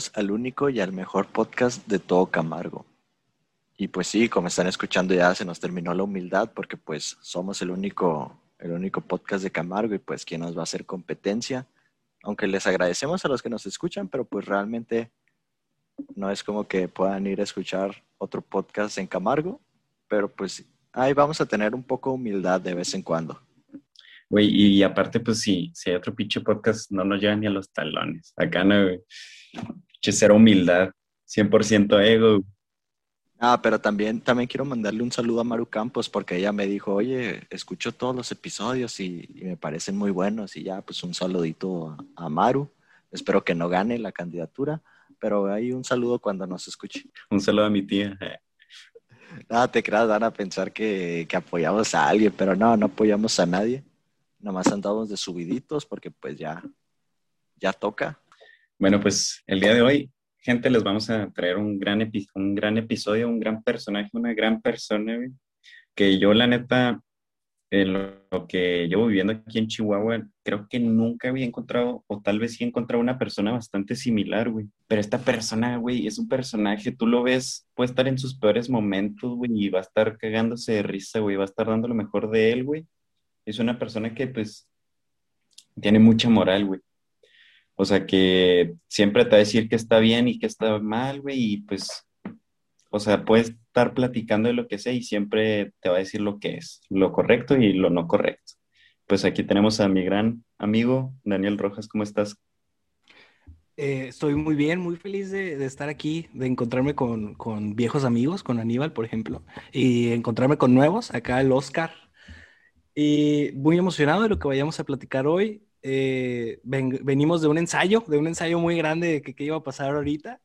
bienvenidos al único y al mejor podcast de todo Camargo. Y pues sí, como están escuchando ya se nos terminó la humildad porque pues somos el único, el único podcast de Camargo y pues quién nos va a hacer competencia. Aunque les agradecemos a los que nos escuchan, pero pues realmente no es como que puedan ir a escuchar otro podcast en Camargo, pero pues ahí vamos a tener un poco de humildad de vez en cuando. Güey, y aparte, pues sí, si hay otro pinche podcast, no nos llevan ni a los talones. Acá no, güey. Cero humildad, 100% ego. Ah, pero también, también quiero mandarle un saludo a Maru Campos porque ella me dijo, oye, escucho todos los episodios y, me parecen muy buenos y ya, pues un saludito a, Maru. Espero que no gane la candidatura, pero hay un saludo cuando nos escuche. Un saludo a mi tía. Nada, te creas, van a pensar que, que apoyamos a alguien, pero no, no apoyamos a nadie. Nomás andamos de subiditos porque pues ya, ya toca. Bueno, pues el día de hoy, gente, les vamos a traer un gran, un gran episodio, un gran personaje, una gran persona, que yo la neta, en lo que llevo viviendo aquí en Chihuahua, creo que nunca había encontrado, o tal vez sí he encontrado una persona bastante similar, güey. Pero esta persona, güey, es un personaje, tú lo ves, puede estar en sus peores momentos, güey, y va a estar cagándose de risa, güey, va a estar dando lo mejor de él, güey es una persona que pues tiene mucha moral, güey. O sea, que siempre te va a decir que está bien y que está mal, güey, y pues, o sea, puedes estar platicando de lo que sea y siempre te va a decir lo que es, lo correcto y lo no correcto. Pues aquí tenemos a mi gran amigo Daniel Rojas, ¿cómo estás? Eh, estoy muy bien, muy feliz de, estar aquí, de encontrarme con, con, viejos amigos, con Aníbal, por ejemplo, y encontrarme con nuevos, acá el Oscar, y muy emocionado de lo que vayamos a platicar hoy. Eh, venimos de un ensayo, de un ensayo muy grande de que, iba a pasar ahorita.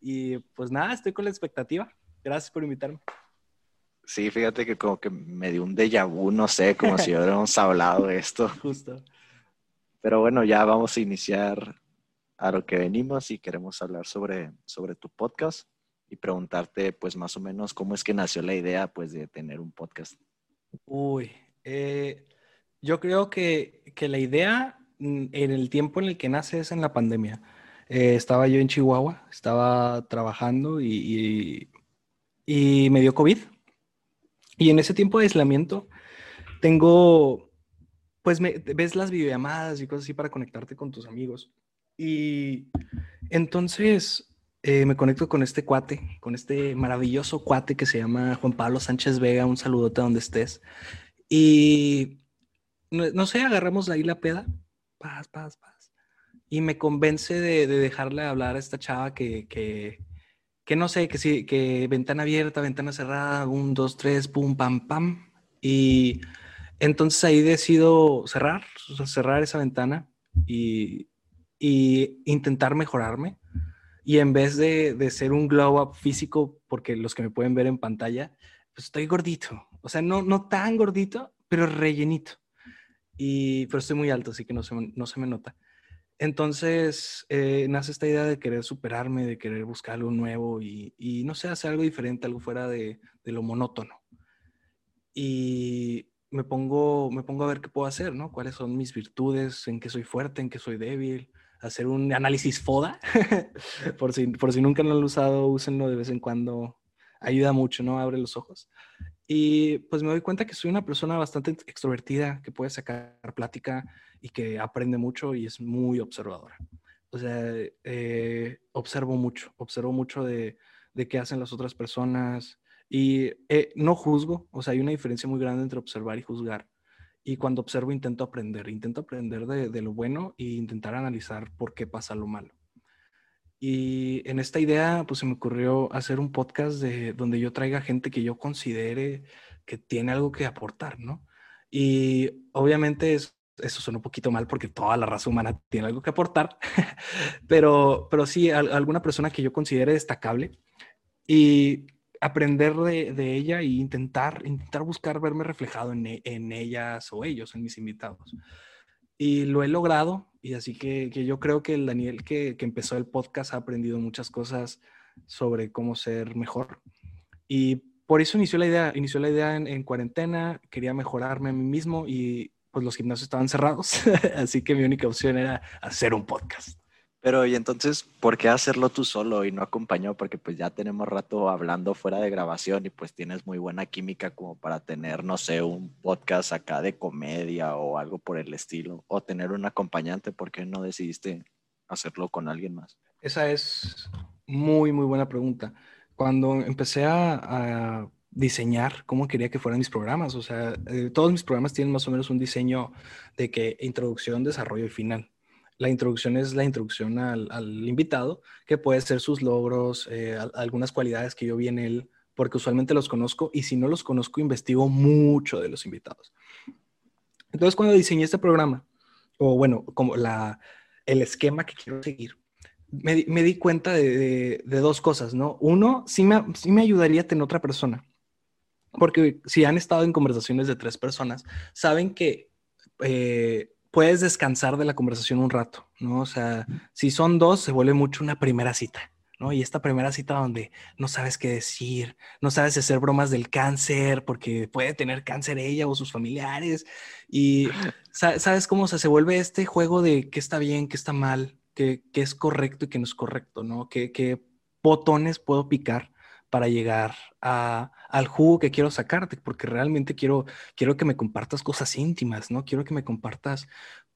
Y pues nada, estoy con la expectativa. Gracias por invitarme. Sí, fíjate que como que me dio un déjà vu, no sé, como si hubiéramos hablado de esto. Justo. Pero bueno, ya vamos a iniciar a lo que venimos y queremos hablar sobre, sobre tu podcast y preguntarte pues más o menos cómo es que nació la idea pues de tener un podcast. Uy, eh, yo creo que, que, la idea mm, en el tiempo en el que nace es en la pandemia. Eh, estaba yo en Chihuahua, estaba trabajando y, y, me dio COVID. Y en ese tiempo de aislamiento tengo, pues me, ves las videollamadas y cosas así para conectarte con tus amigos. Y entonces eh, me conecto con este cuate, con este maravilloso cuate que se llama Juan Pablo Sánchez Vega. Un saludote donde estés. Y no, sé, agarramos ahí la peda, paz, paz, paz. Y me convence de, dejarle hablar a esta chava que, que, no sé, que sí, que ventana abierta, ventana cerrada, un, dos, tres, pum, pam, pam. Y entonces ahí decido cerrar, cerrar esa ventana y, y intentar mejorarme. Y en vez de, de, ser un glow up físico, porque los que me pueden ver en pantalla, pues estoy gordito. O sea, no, no tan gordito, pero rellenito. Y, pero estoy muy alto, así que no se, no se me nota. Entonces, eh, nace esta idea de querer superarme, de querer buscar algo nuevo y, y no sé, hacer algo diferente, algo fuera de, de, lo monótono. Y me pongo, me pongo a ver qué puedo hacer, ¿no? ¿Cuáles son mis virtudes? ¿En qué soy fuerte? ¿En qué soy débil? Hacer un análisis FODA. por, si, por si nunca lo han usado, úsenlo de vez en cuando. Ayuda mucho, ¿no? Abre los ojos. Y pues me doy cuenta que soy una persona bastante extrovertida, que puede sacar plática y que aprende mucho y es muy observadora. O sea, eh, observo mucho, observo mucho de, de, qué hacen las otras personas y eh, no juzgo, o sea, hay una diferencia muy grande entre observar y juzgar. Y cuando observo intento aprender, intento aprender de, de lo bueno e intentar analizar por qué pasa lo malo. Y en esta idea, pues se me ocurrió hacer un podcast de donde yo traiga gente que yo considere que tiene algo que aportar, ¿no? Y obviamente eso, eso suena un poquito mal porque toda la raza humana tiene algo que aportar, pero, pero sí, alguna persona que yo considere destacable y aprender de, de, ella e intentar, intentar buscar verme reflejado en, en ellas o ellos, en mis invitados. Y lo he logrado, y así que, que yo creo que el Daniel que, que, empezó el podcast ha aprendido muchas cosas sobre cómo ser mejor. Y por eso inició la idea, inició la idea en, en cuarentena, quería mejorarme a mí mismo y pues los gimnasios estaban cerrados, así que mi única opción era hacer un podcast. Pero y entonces, ¿por qué hacerlo tú solo y no acompañado? Porque pues ya tenemos rato hablando fuera de grabación y pues tienes muy buena química como para tener, no sé, un podcast acá de comedia o algo por el estilo, o tener un acompañante, ¿por qué no decidiste hacerlo con alguien más? Esa es muy, muy buena pregunta. Cuando empecé a, diseñar cómo quería que fueran mis programas, o sea, eh, todos mis programas tienen más o menos un diseño de que introducción, desarrollo y final. La introducción es la introducción al, invitado, que puede ser sus logros, eh, algunas cualidades que yo vi en él, porque usualmente los conozco y si no los conozco, investigo mucho de los invitados. Entonces, cuando diseñé este programa, o bueno, como la, el esquema que quiero seguir, me, di cuenta de, dos cosas, ¿no? Uno, sí me, sí me ayudaría tener otra persona, porque si han estado en conversaciones de tres personas, saben que eh, puedes descansar de la conversación un rato, ¿no? O sea, si son dos, se vuelve mucho una primera cita. ¿no? Y esta primera cita donde no sabes qué decir, no sabes hacer bromas del cáncer, porque puede tener cáncer ella o sus familiares, y sabes cómo se vuelve este juego de qué está bien, qué está mal, qué, es correcto y qué no es correcto, ¿no? ¿Qué, qué botones puedo picar para llegar a, al jugo que quiero sacarte, porque realmente quiero, quiero que me compartas cosas íntimas, ¿no? Quiero que me compartas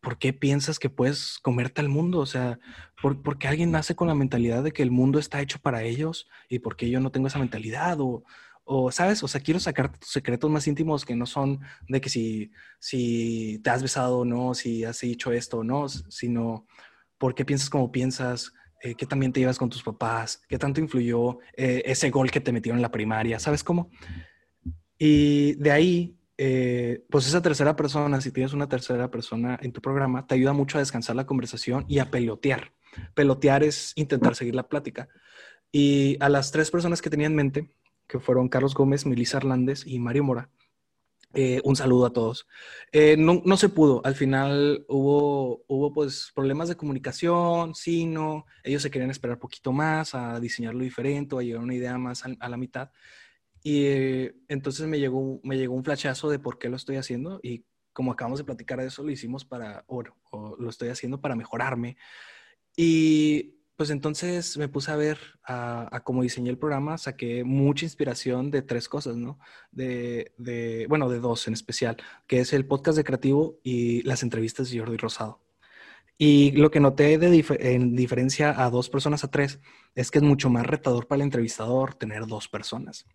por qué piensas que puedes comerte al mundo, o sea, por, porque alguien nace con la mentalidad de que el mundo está hecho para ellos y porque yo no tengo esa mentalidad, o, o, ¿sabes? O sea, quiero sacarte tus secretos más íntimos que no son de que si, si te has besado o no, si has dicho esto o no, sino por qué piensas como piensas, eh, qué también te llevas con tus papás, qué tanto influyó eh, ese gol que te metieron en la primaria, ¿sabes cómo? Y de ahí, eh, pues esa tercera persona, si tienes una tercera persona en tu programa, te ayuda mucho a descansar la conversación y a pelotear. Pelotear es intentar seguir la plática. Y a las tres personas que tenía en mente, que fueron Carlos Gómez, Melissa Hernández y Mario Mora, eh, un saludo a todos. Eh, no, no, se pudo. Al final hubo, hubo pues problemas de comunicación, sí, no. Ellos se querían esperar poquito más a diseñarlo diferente o a llegar a una idea más a, la mitad. Y eh, entonces me llegó, me llegó un flashazo de por qué lo estoy haciendo y como acabamos de platicar de eso, lo hicimos para, o lo estoy haciendo para mejorarme. Y pues entonces me puse a ver a, cómo diseñé el programa, saqué mucha inspiración de tres cosas, ¿no? De, bueno, de dos en especial, que es el podcast de Creativo y las entrevistas de Jordi Rosado. Y lo que noté de en diferencia a dos personas a tres es que es mucho más retador para el entrevistador tener dos personas.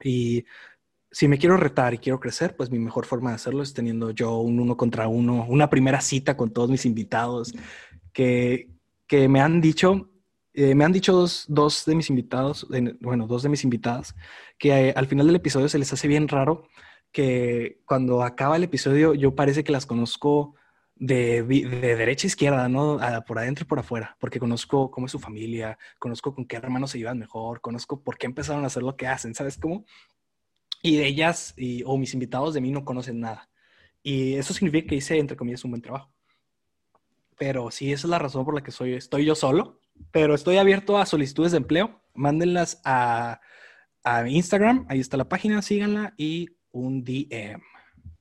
Y si me quiero retar y quiero crecer, pues mi mejor forma de hacerlo es teniendo yo un uno contra uno, una primera cita con todos mis invitados, que, que me han dicho, eh, me han dicho dos, de mis invitados, bueno, dos de mis invitadas, que eh, al final del episodio se les hace bien raro que cuando acaba el episodio yo parece que las conozco de, de derecha a izquierda, ¿no? por adentro y por afuera, porque conozco cómo es su familia, conozco con qué hermanos se llevan mejor, conozco por qué empezaron a hacer lo que hacen, ¿sabes cómo? Y de ellas y, o mis invitados de mí no conocen nada. Y eso significa que hice, entre comillas, un buen trabajo. Pero sí, esa es la razón por la que soy, estoy yo solo. Pero estoy abierto a solicitudes de empleo. Mándenlas a, a Instagram. Ahí está la página, síganla y un DM.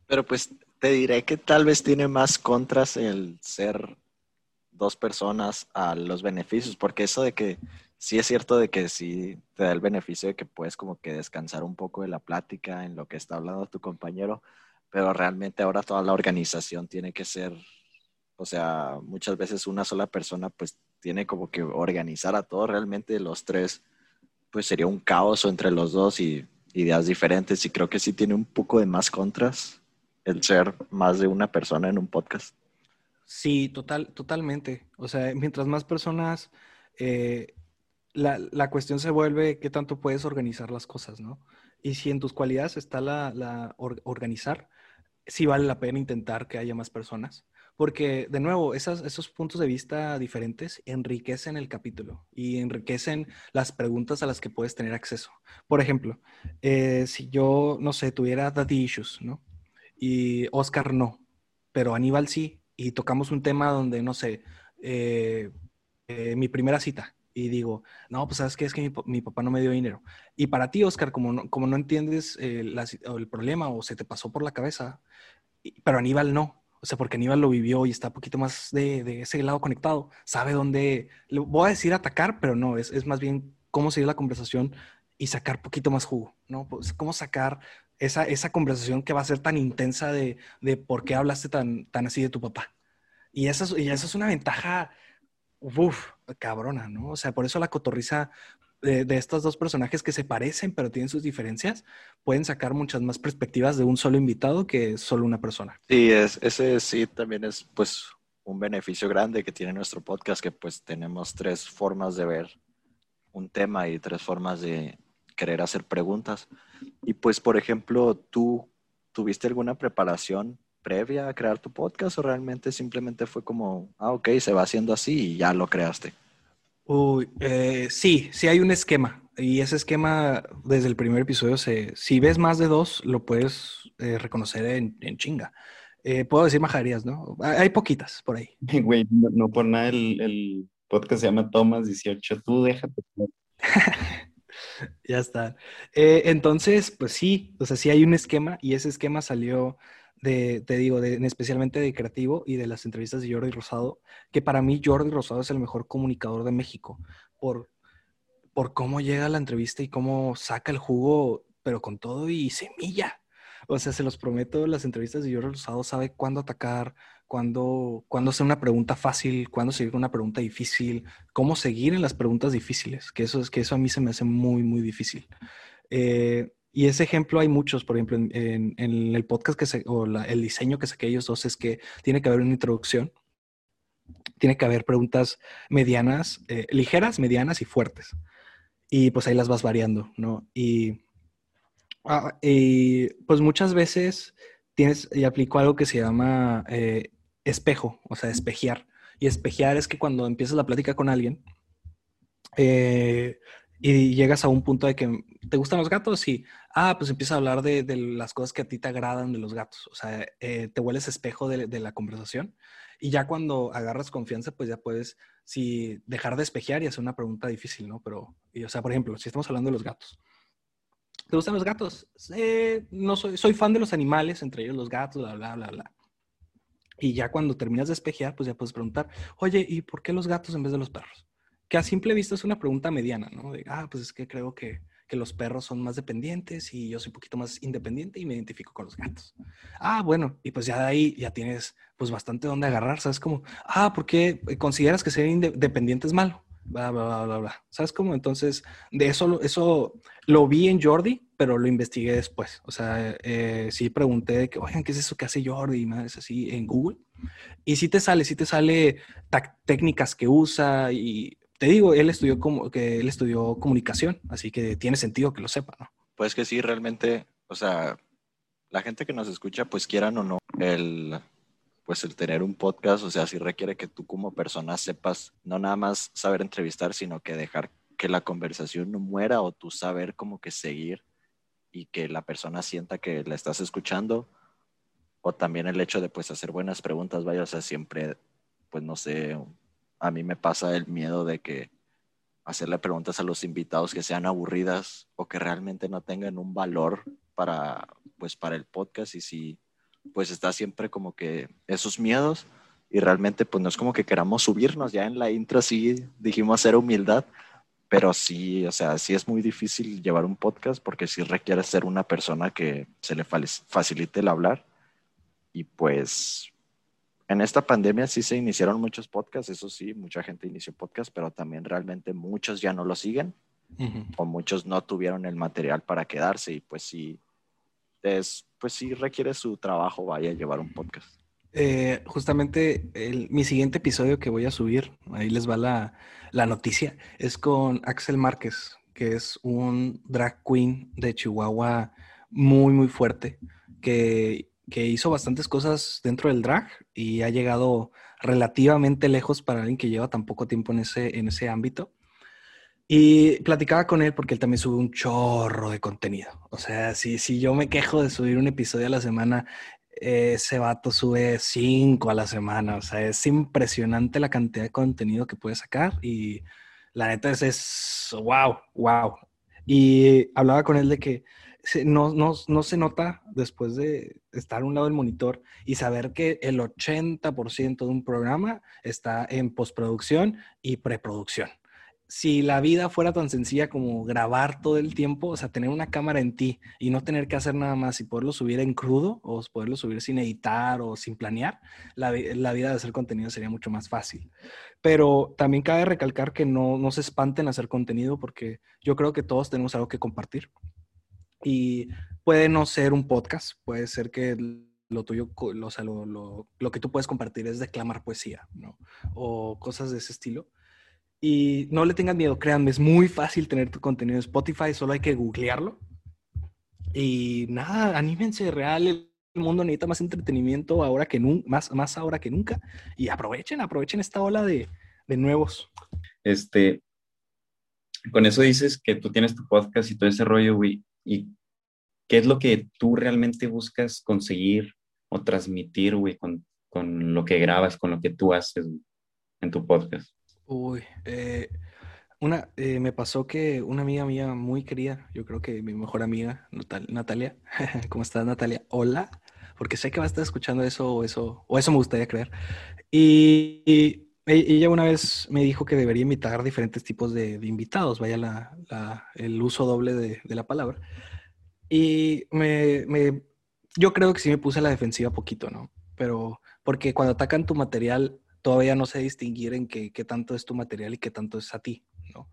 Pero pues te diré que tal vez tiene más contras el ser dos personas a los beneficios, porque eso de que sí es cierto de que sí te da el beneficio de que puedes como que descansar un poco de la plática en lo que está hablando tu compañero, pero realmente ahora toda la organización tiene que ser o sea, muchas veces una sola persona pues tiene como que organizar a todos. Realmente los tres pues sería un caos entre los dos y ideas diferentes y creo que sí tiene un poco de más contras el ser más de una persona en un podcast. Sí, total, totalmente. O sea, mientras más personas, eh, la, la, cuestión se vuelve qué tanto puedes organizar las cosas, ¿no? Y si en tus cualidades está la, la organizar, sí vale la pena intentar que haya más personas porque de nuevo, esos puntos de vista diferentes enriquecen el capítulo y enriquecen las preguntas a las que puedes tener acceso. Por ejemplo, eh, si yo, no sé, tuviera daddy issues, ¿no? Y Oscar no, pero Aníbal sí, y tocamos un tema donde, no sé, eh, eh, mi primera cita, y digo, no, pues sabes qué es que mi, papá no me dio dinero. Y para ti, Oscar, como no, como no entiendes el problema o se te pasó por la cabeza, pero Aníbal no, O sea, porque Aníbal lo vivió y está un poquito más de, ese lado conectado. Sabe dónde, le voy a decir atacar, pero no, es, es más bien cómo seguir la conversación y sacar poquito más jugo, ¿no? Pues, cómo sacar esa, esa conversación que va a ser tan intensa de, de por qué hablaste tan, tan así de tu papá. Y eso, es, y eso es una ventaja, uff, cabrona, ¿no? O sea, por eso la cotorriza de, estos dos personajes que se parecen pero tienen sus diferencias, pueden sacar muchas más perspectivas de un solo invitado que solo una persona. Sí, es, ese sí también es pues un beneficio grande que tiene nuestro podcast, que pues tenemos tres formas de ver un tema y tres formas de querer hacer preguntas. Y pues, por ejemplo, ¿tú tuviste alguna preparación previa a crear tu podcast o realmente simplemente fue como, ah, ok, se va haciendo así y ya lo creaste? Uy, eh, sí, sí hay un esquema. Y ese esquema, desde el primer episodio, se, si ves más de dos, lo puedes eh, reconocer en, chinga. Eh, puedo decir majaderías, ¿no? Hay poquitas por ahí. Güey, no, por nada el, el, podcast se llama Thomas 18. Tú déjate. ya está. entonces, pues sí, o sea, sí hay un esquema y ese esquema salió te digo, especialmente de Creativo y de las entrevistas de Jordi Rosado, que para mí Jordi Rosado es el mejor comunicador de México por, por cómo llega a la entrevista y cómo saca el jugo, pero con todo y semilla. O sea, se los prometo, las entrevistas de Jordi Rosado sabe cuándo atacar, cuándo, cuándo hacer una pregunta fácil, cuándo seguir una pregunta difícil, cómo seguir en las preguntas difíciles, que eso, es, que eso a mí se me hace muy, muy difícil. Eh, y ese ejemplo hay muchos, por ejemplo, en, el podcast que se, o el diseño que saqué ellos dos es que tiene que haber una introducción, tiene que haber preguntas medianas, eh, ligeras, medianas y fuertes. Y pues ahí las vas variando, ¿no? Y, ah, pues muchas veces tienes, y aplico algo que se llama eh, espejo, o sea, espejear. Y espejear es que cuando empiezas la plática con alguien, eh, y llegas a un punto de que te gustan los gatos y, ah, pues empieza a hablar de, las cosas que a ti te agradan de los gatos. O sea, eh, te vuelves espejo de, la conversación y ya cuando agarras confianza, pues ya puedes, si dejar de espejear y hacer una pregunta difícil, ¿no? Pero, o sea, por ejemplo, si estamos hablando de los gatos. ¿Te gustan los gatos? Eh, no soy, soy fan de los animales, entre ellos los gatos, bla, bla, bla, bla. Y ya cuando terminas de espejear, pues ya puedes preguntar, oye, ¿y por qué los gatos en vez de los perros? Que a simple vista es una pregunta mediana, ¿no? De, ah, pues es que creo que, que, los perros son más dependientes y yo soy un poquito más independiente y me identifico con los gatos. Ah, bueno, y pues ya de ahí ya tienes pues bastante donde agarrar, ¿sabes? Como, ah, ¿por qué consideras que ser independiente es malo? Bla, bla, bla, bla, ¿Sabes cómo? Entonces, de eso, eso lo vi en Jordi, pero lo investigué después. O sea, eh, sí pregunté, que, oigan, ¿qué es eso que hace Jordi? Y más así en Google. Y sí te sale, sí te sale técnicas que usa y te digo, él estudió como que él estudió comunicación, así que tiene sentido que lo sepa, ¿no? Pues que sí, realmente, o sea, la gente que nos escucha, pues quieran o no, el pues el tener un podcast, o sea, sí requiere que tú como persona sepas no nada más saber entrevistar, sino que dejar que la conversación no muera o tú saber como que seguir y que la persona sienta que la estás escuchando o también el hecho de pues hacer buenas preguntas, vaya, o sea, siempre pues no sé, a mí me pasa el miedo de que hacerle preguntas a los invitados que sean aburridas o que realmente no tengan un valor para, pues, para el podcast. Y si pues está siempre como que esos miedos y realmente pues no es como que queramos subirnos, ya en la intro sí dijimos hacer humildad, pero sí, o sea, sí es muy difícil llevar un podcast porque sí requiere ser una persona que se le facilite el hablar. Y pues en esta pandemia sí se iniciaron muchos podcasts, eso sí, mucha gente inició podcasts, pero también realmente muchos ya no lo siguen o muchos no tuvieron el material para quedarse y pues sí, es, pues sí requiere su trabajo, vaya a llevar un podcast. Eh, justamente mi siguiente episodio que voy a subir, ahí les va la, la noticia, es con Axel Márquez, que es un drag queen de Chihuahua muy, muy fuerte, que que hizo bastantes cosas dentro del drag y ha llegado relativamente lejos para alguien que lleva tan poco tiempo en ese, en ese ámbito. Y platicaba con él porque él también sube un chorro de contenido. O sea, si, si yo me quejo de subir un episodio a la semana, ese vato sube cinco a la semana. O sea, es impresionante la cantidad de contenido que puede sacar y la neta es, es wow, wow. Y hablaba con él de que no, no, no, se nota después de estar a un lado del monitor y saber que el 80% de un programa está en postproducción y preproducción. Si la vida fuera tan sencilla como grabar todo el tiempo, o sea, tener una cámara en ti y no tener que hacer nada más y poderlo subir en crudo o poderlo subir sin editar o sin planear, la, la vida de hacer contenido sería mucho más fácil. Pero también cabe recalcar que no, no se espanten a hacer contenido porque yo creo que todos tenemos algo que compartir y puede no ser un podcast, puede ser que lo tuyo, o sea, lo, lo, que tú puedes compartir es declamar poesía, ¿no? O cosas de ese estilo. Y no le tengan miedo, créanme, es muy fácil tener tu contenido en Spotify, solo hay que googlearlo. Y nada, anímense, real, el mundo necesita más entretenimiento ahora que nunca, más, más ahora que nunca. Y aprovechen, aprovechen esta ola de, de nuevos. Este, con eso dices que tú tienes tu podcast y todo ese rollo, güey. ¿Y qué es lo que tú realmente buscas conseguir o transmitir, güey, con, con, lo que grabas, con lo que tú haces en tu podcast? Uy, eh, una, eh, me pasó que una amiga mía muy querida, yo creo que mi mejor amiga, Natalia, ¿cómo estás Natalia? Hola, porque sé que va a estar escuchando eso o eso, o eso me gustaría creer. Y, ella una vez me dijo que debería invitar diferentes tipos de, invitados, vaya el uso doble de, la palabra. Y me, yo creo que sí me puse a la defensiva poquito, ¿no? Pero porque cuando atacan tu material, todavía no sé distinguir en qué, qué tanto es tu material y qué tanto es a ti, ¿no?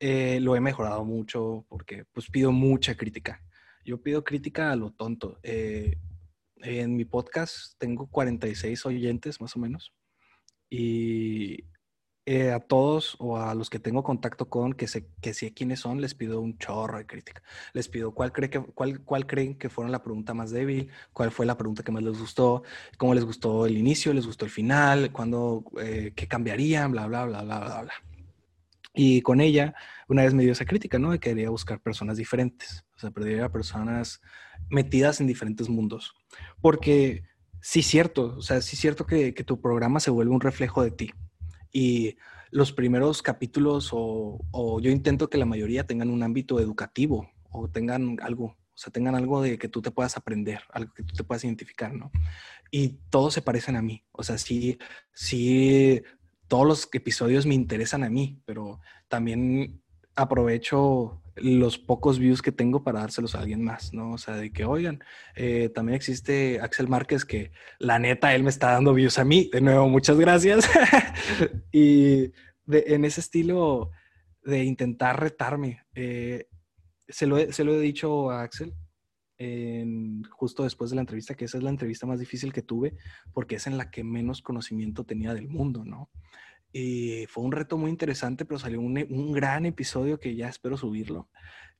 Eh, lo he mejorado mucho porque pues pido mucha crítica. Yo pido crítica a lo tonto. Eh, en mi podcast tengo 46 oyentes más o menos y eh, a todos o a los que tengo contacto con, que sé, que sé quiénes son, les pido un chorro de crítica. Les pido cuál, cree que, cuál, cuál creen que fueron la pregunta más débil, cuál fue la pregunta que más les gustó, cómo les gustó el inicio, les gustó el final, cuándo, eh, qué cambiarían, bla, bla, bla, bla, bla, bla. Y con ella, una vez me dio esa crítica, ¿no? De que quería buscar personas diferentes, o sea, perdería personas metidas en diferentes mundos. Porque sí, cierto, o sea, sí, cierto que, tu programa se vuelve un reflejo de ti y los primeros capítulos o, yo intento que la mayoría tengan un ámbito educativo o tengan algo, o sea, tengan algo de que tú te puedas aprender, algo que tú te puedas identificar, ¿no? Y todos se parecen a mí, o sea, sí, sí, todos los episodios me interesan a mí, pero también aprovecho los pocos views que tengo para dárselos a alguien más, ¿no? O sea, de que, oigan, eh, también existe Axel Márquez que la neta, él me está dando views a mí. De nuevo, muchas gracias. y en ese estilo de intentar retarme, eh, se, lo he, se, lo he, dicho a Axel justo después de la entrevista, que esa es la entrevista más difícil que tuve, porque es en la que menos conocimiento tenía del mundo, ¿no? Y fue un reto muy interesante, pero salió un, un, gran episodio que ya espero subirlo.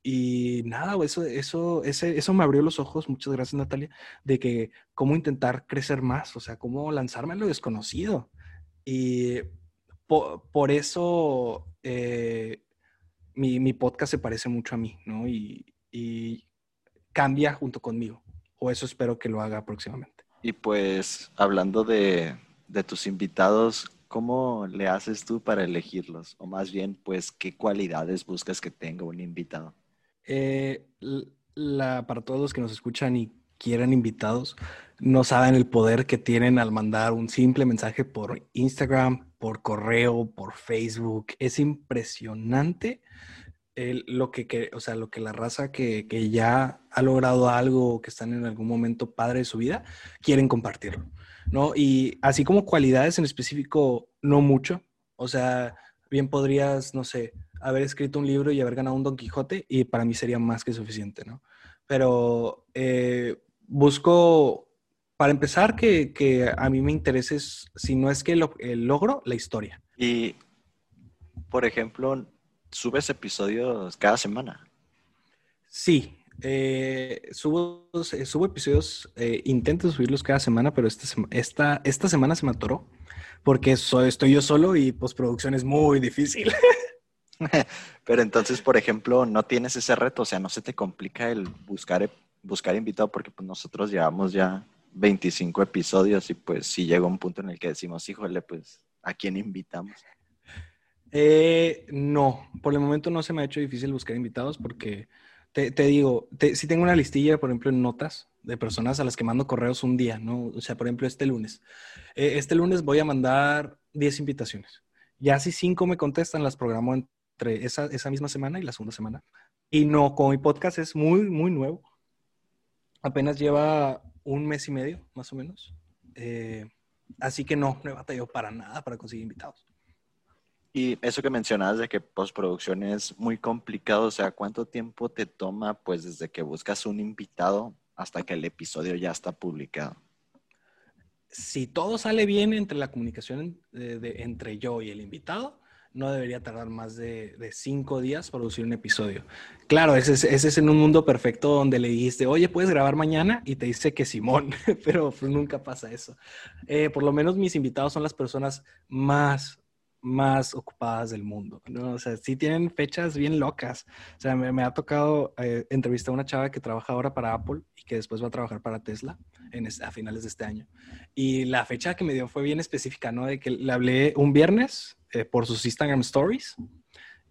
Y nada, eso, eso, ese, eso me abrió los ojos, muchas gracias Natalia, de que cómo intentar crecer más, o sea, cómo lanzarme a lo desconocido. Y por, eso eh, mi, mi, podcast se parece mucho a mí, ¿no? Y, y cambia junto conmigo, o eso espero que lo haga próximamente. Y pues, hablando de, de tus invitados, ¿cómo le haces tú para elegirlos? O más bien, pues, ¿qué cualidades buscas que tenga un invitado? Eh, la, para todos los que nos escuchan y quieran invitados, no saben el poder que tienen al mandar un simple mensaje por Instagram, por correo, por Facebook. Es impresionante lo que, o sea, lo que la raza que, que, ya ha logrado algo, que están en algún momento padre de su vida, quieren compartirlo. ¿No? Y así como cualidades en específico, no mucho. O sea, bien podrías, no sé, haber escrito un libro y haber ganado un Don Quijote y para mí sería más que suficiente, ¿no? Pero eh, busco, para empezar, que, a mí me interese, si no es que lo, el logro, la historia. Y, por ejemplo, ¿subes episodios cada semana? Sí, eh, subo, eh, subo, episodios, eh, intento subirlos cada semana, pero esta, esta, esta semana se me atoró porque soy, estoy yo solo y postproducción es muy difícil. pero entonces, por ejemplo, no tienes ese reto, o sea, no se te complica el buscar, buscar invitado porque pues, nosotros llevamos ya 25 episodios y pues si llega un punto en el que decimos, híjole, pues, ¿a quién invitamos? Eh, no, por el momento no se me ha hecho difícil buscar invitados porque te, digo, si tengo una listilla, por ejemplo, en notas de personas a las que mando correos un día, ¿no? O sea, por ejemplo, este lunes. Eh, este lunes voy a mandar 10 invitaciones. Ya si 5 me contestan, las programo entre esa, esa misma semana y la segunda semana. Y no, como mi podcast es muy, muy nuevo. Apenas lleva un mes y medio, más o menos. Eh, así que no, no he batallado para nada para conseguir invitados. Y eso que mencionabas de que postproducción es muy complicado, o sea, ¿cuánto tiempo te toma pues desde que buscas un invitado hasta que el episodio ya está publicado? Si todo sale bien entre la comunicación de, entre yo y el invitado, no debería tardar más de, cinco días producir un episodio. Claro, ese es, en un mundo perfecto donde le dijiste, oye, ¿puedes grabar mañana? Y te dice que Simón, pero nunca pasa eso. Eh, por lo menos mis invitados son las personas más más ocupadas del mundo, ¿no? O sea, sí tienen fechas bien locas. O sea, me, ha tocado eh, entrevistar a una chava que trabaja ahora para Apple y que después va a trabajar para Tesla en a finales de este año. Y la fecha que me dio fue bien específica, ¿no? De que le hablé un viernes eh, por sus Instagram Stories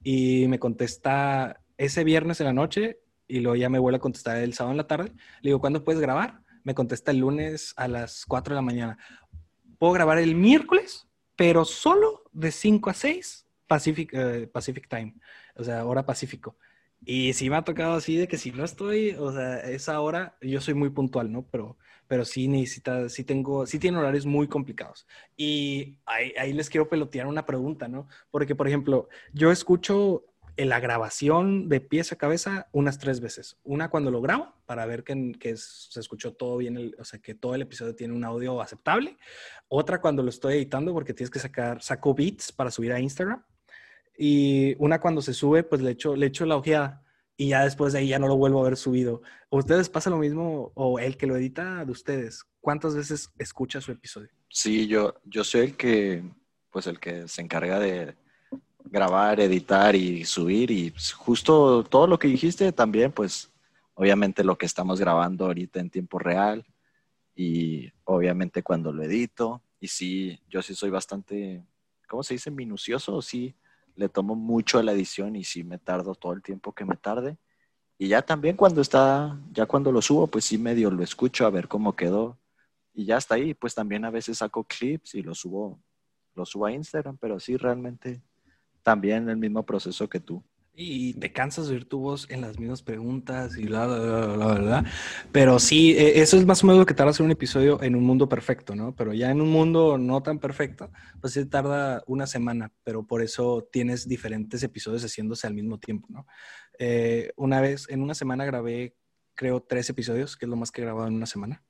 y me contesta ese viernes en la noche y luego ya me vuelve a contestar el sábado en la tarde. Le digo, ¿cuándo puedes grabar? Me contesta el lunes a las 4 de la mañana. ¿Puedo grabar el miércoles? pero solo de 5 a 6 Pacific, eh, Pacific Time, o sea, hora Pacífico. Y sí me ha tocado así de que si no estoy, o sea, esa hora, yo soy muy puntual, ¿no? Pero, pero sí necesita, sí tengo, sí tiene horarios muy complicados. Y ahí, ahí les quiero pelotear una pregunta, ¿no? Porque, por ejemplo, yo escucho en la grabación de pies a cabeza unas tres veces. Una cuando lo grabo para ver que, se escuchó todo bien, o sea, que todo el episodio tiene un audio aceptable. Otra cuando lo estoy editando porque tienes que sacar, saco beats para subir a Instagram. Y una cuando se sube, pues le echo, le echo la ojeada y ya después de ahí ya no lo vuelvo a ver subido. ustedes pasa lo mismo o el que lo edita de ustedes? ¿Cuántas veces escucha su episodio? Sí, yo, yo soy el que, pues el que se encarga de grabar, editar y subir y justo todo lo que dijiste también, pues obviamente lo que estamos grabando ahorita en tiempo real y obviamente cuando lo edito y sí, yo sí soy bastante, ¿cómo se dice? Minucioso, sí, le tomo mucho a la edición y sí me tardo todo el tiempo que me tarde. Y ya también cuando está, ya cuando lo subo, pues sí medio lo escucho a ver cómo quedó. Y ya está ahí, pues también a veces saco clips y lo subo, lo subo a Instagram, pero sí realmente también el mismo proceso que tú. Y te cansas de oír tu voz en las mismas preguntas y la, la, verdad. Pero sí, e, eso es más o menos lo que tarda hacer un episodio en un mundo perfecto, ¿no? Pero ya en un mundo no tan perfecto, pues sí tarda una semana, pero por eso tienes diferentes episodios haciéndose al mismo tiempo, ¿no? Eh, una vez, en una semana grabé, creo, tres episodios, que es lo más que he grabado en una semana,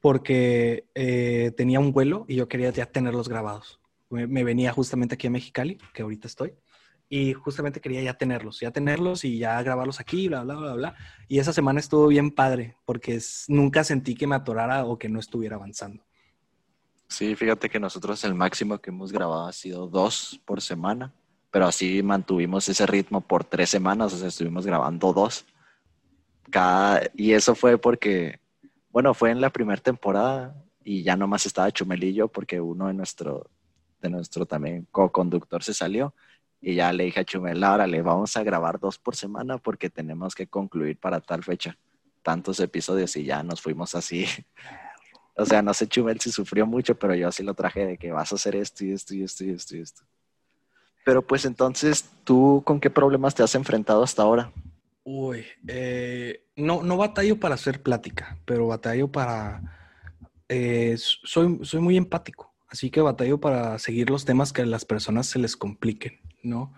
porque eh, tenía un vuelo y yo quería ya tenerlos grabados me, venía justamente aquí a Mexicali, que ahorita estoy, y justamente quería ya tenerlos, ya tenerlos y ya grabarlos aquí, bla, bla, bla, bla. Y esa semana estuvo bien padre, porque nunca sentí que me atorara o que no estuviera avanzando. Sí, fíjate que nosotros el máximo que hemos grabado ha sido dos por semana, pero así mantuvimos ese ritmo por tres semanas, o sea, estuvimos grabando dos. Cada, y eso fue porque, bueno, fue en la primera temporada y ya nomás estaba Chumelillo porque uno de nuestros de nuestro también co-conductor se salió y ya le dije a Chumel, ahora le vamos a grabar dos por semana porque tenemos que concluir para tal fecha tantos episodios y ya nos fuimos así. o sea, no sé Chumel si sufrió mucho, pero yo así lo traje de que vas a hacer esto y esto y esto y esto y esto. Pero pues entonces, ¿tú con qué problemas te has enfrentado hasta ahora? Uy, eh, no, no batallo para hacer plática, pero batallo para... Eh, soy, soy muy empático. Así que batallo para seguir los temas que a las personas se les compliquen, ¿no?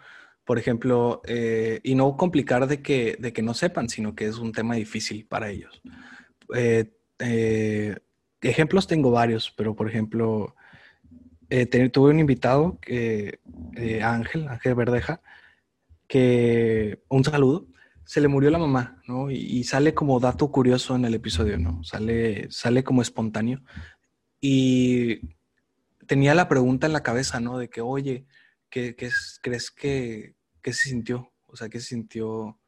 Por ejemplo, eh, y no complicar de que, de que no sepan, sino que es un tema difícil para ellos. Eh, eh, ejemplos tengo varios, pero por ejemplo, tuve un invitado, que, Ángel, Ángel Verdeja, que un saludo, se le murió la mamá, ¿no? Y, y, sale como dato curioso en el episodio, ¿no? Sale, sale como espontáneo. Y tenía la pregunta en la cabeza, ¿no? De que, oye, ¿qué, crees que, se sintió? O sea, ¿qué se sintió?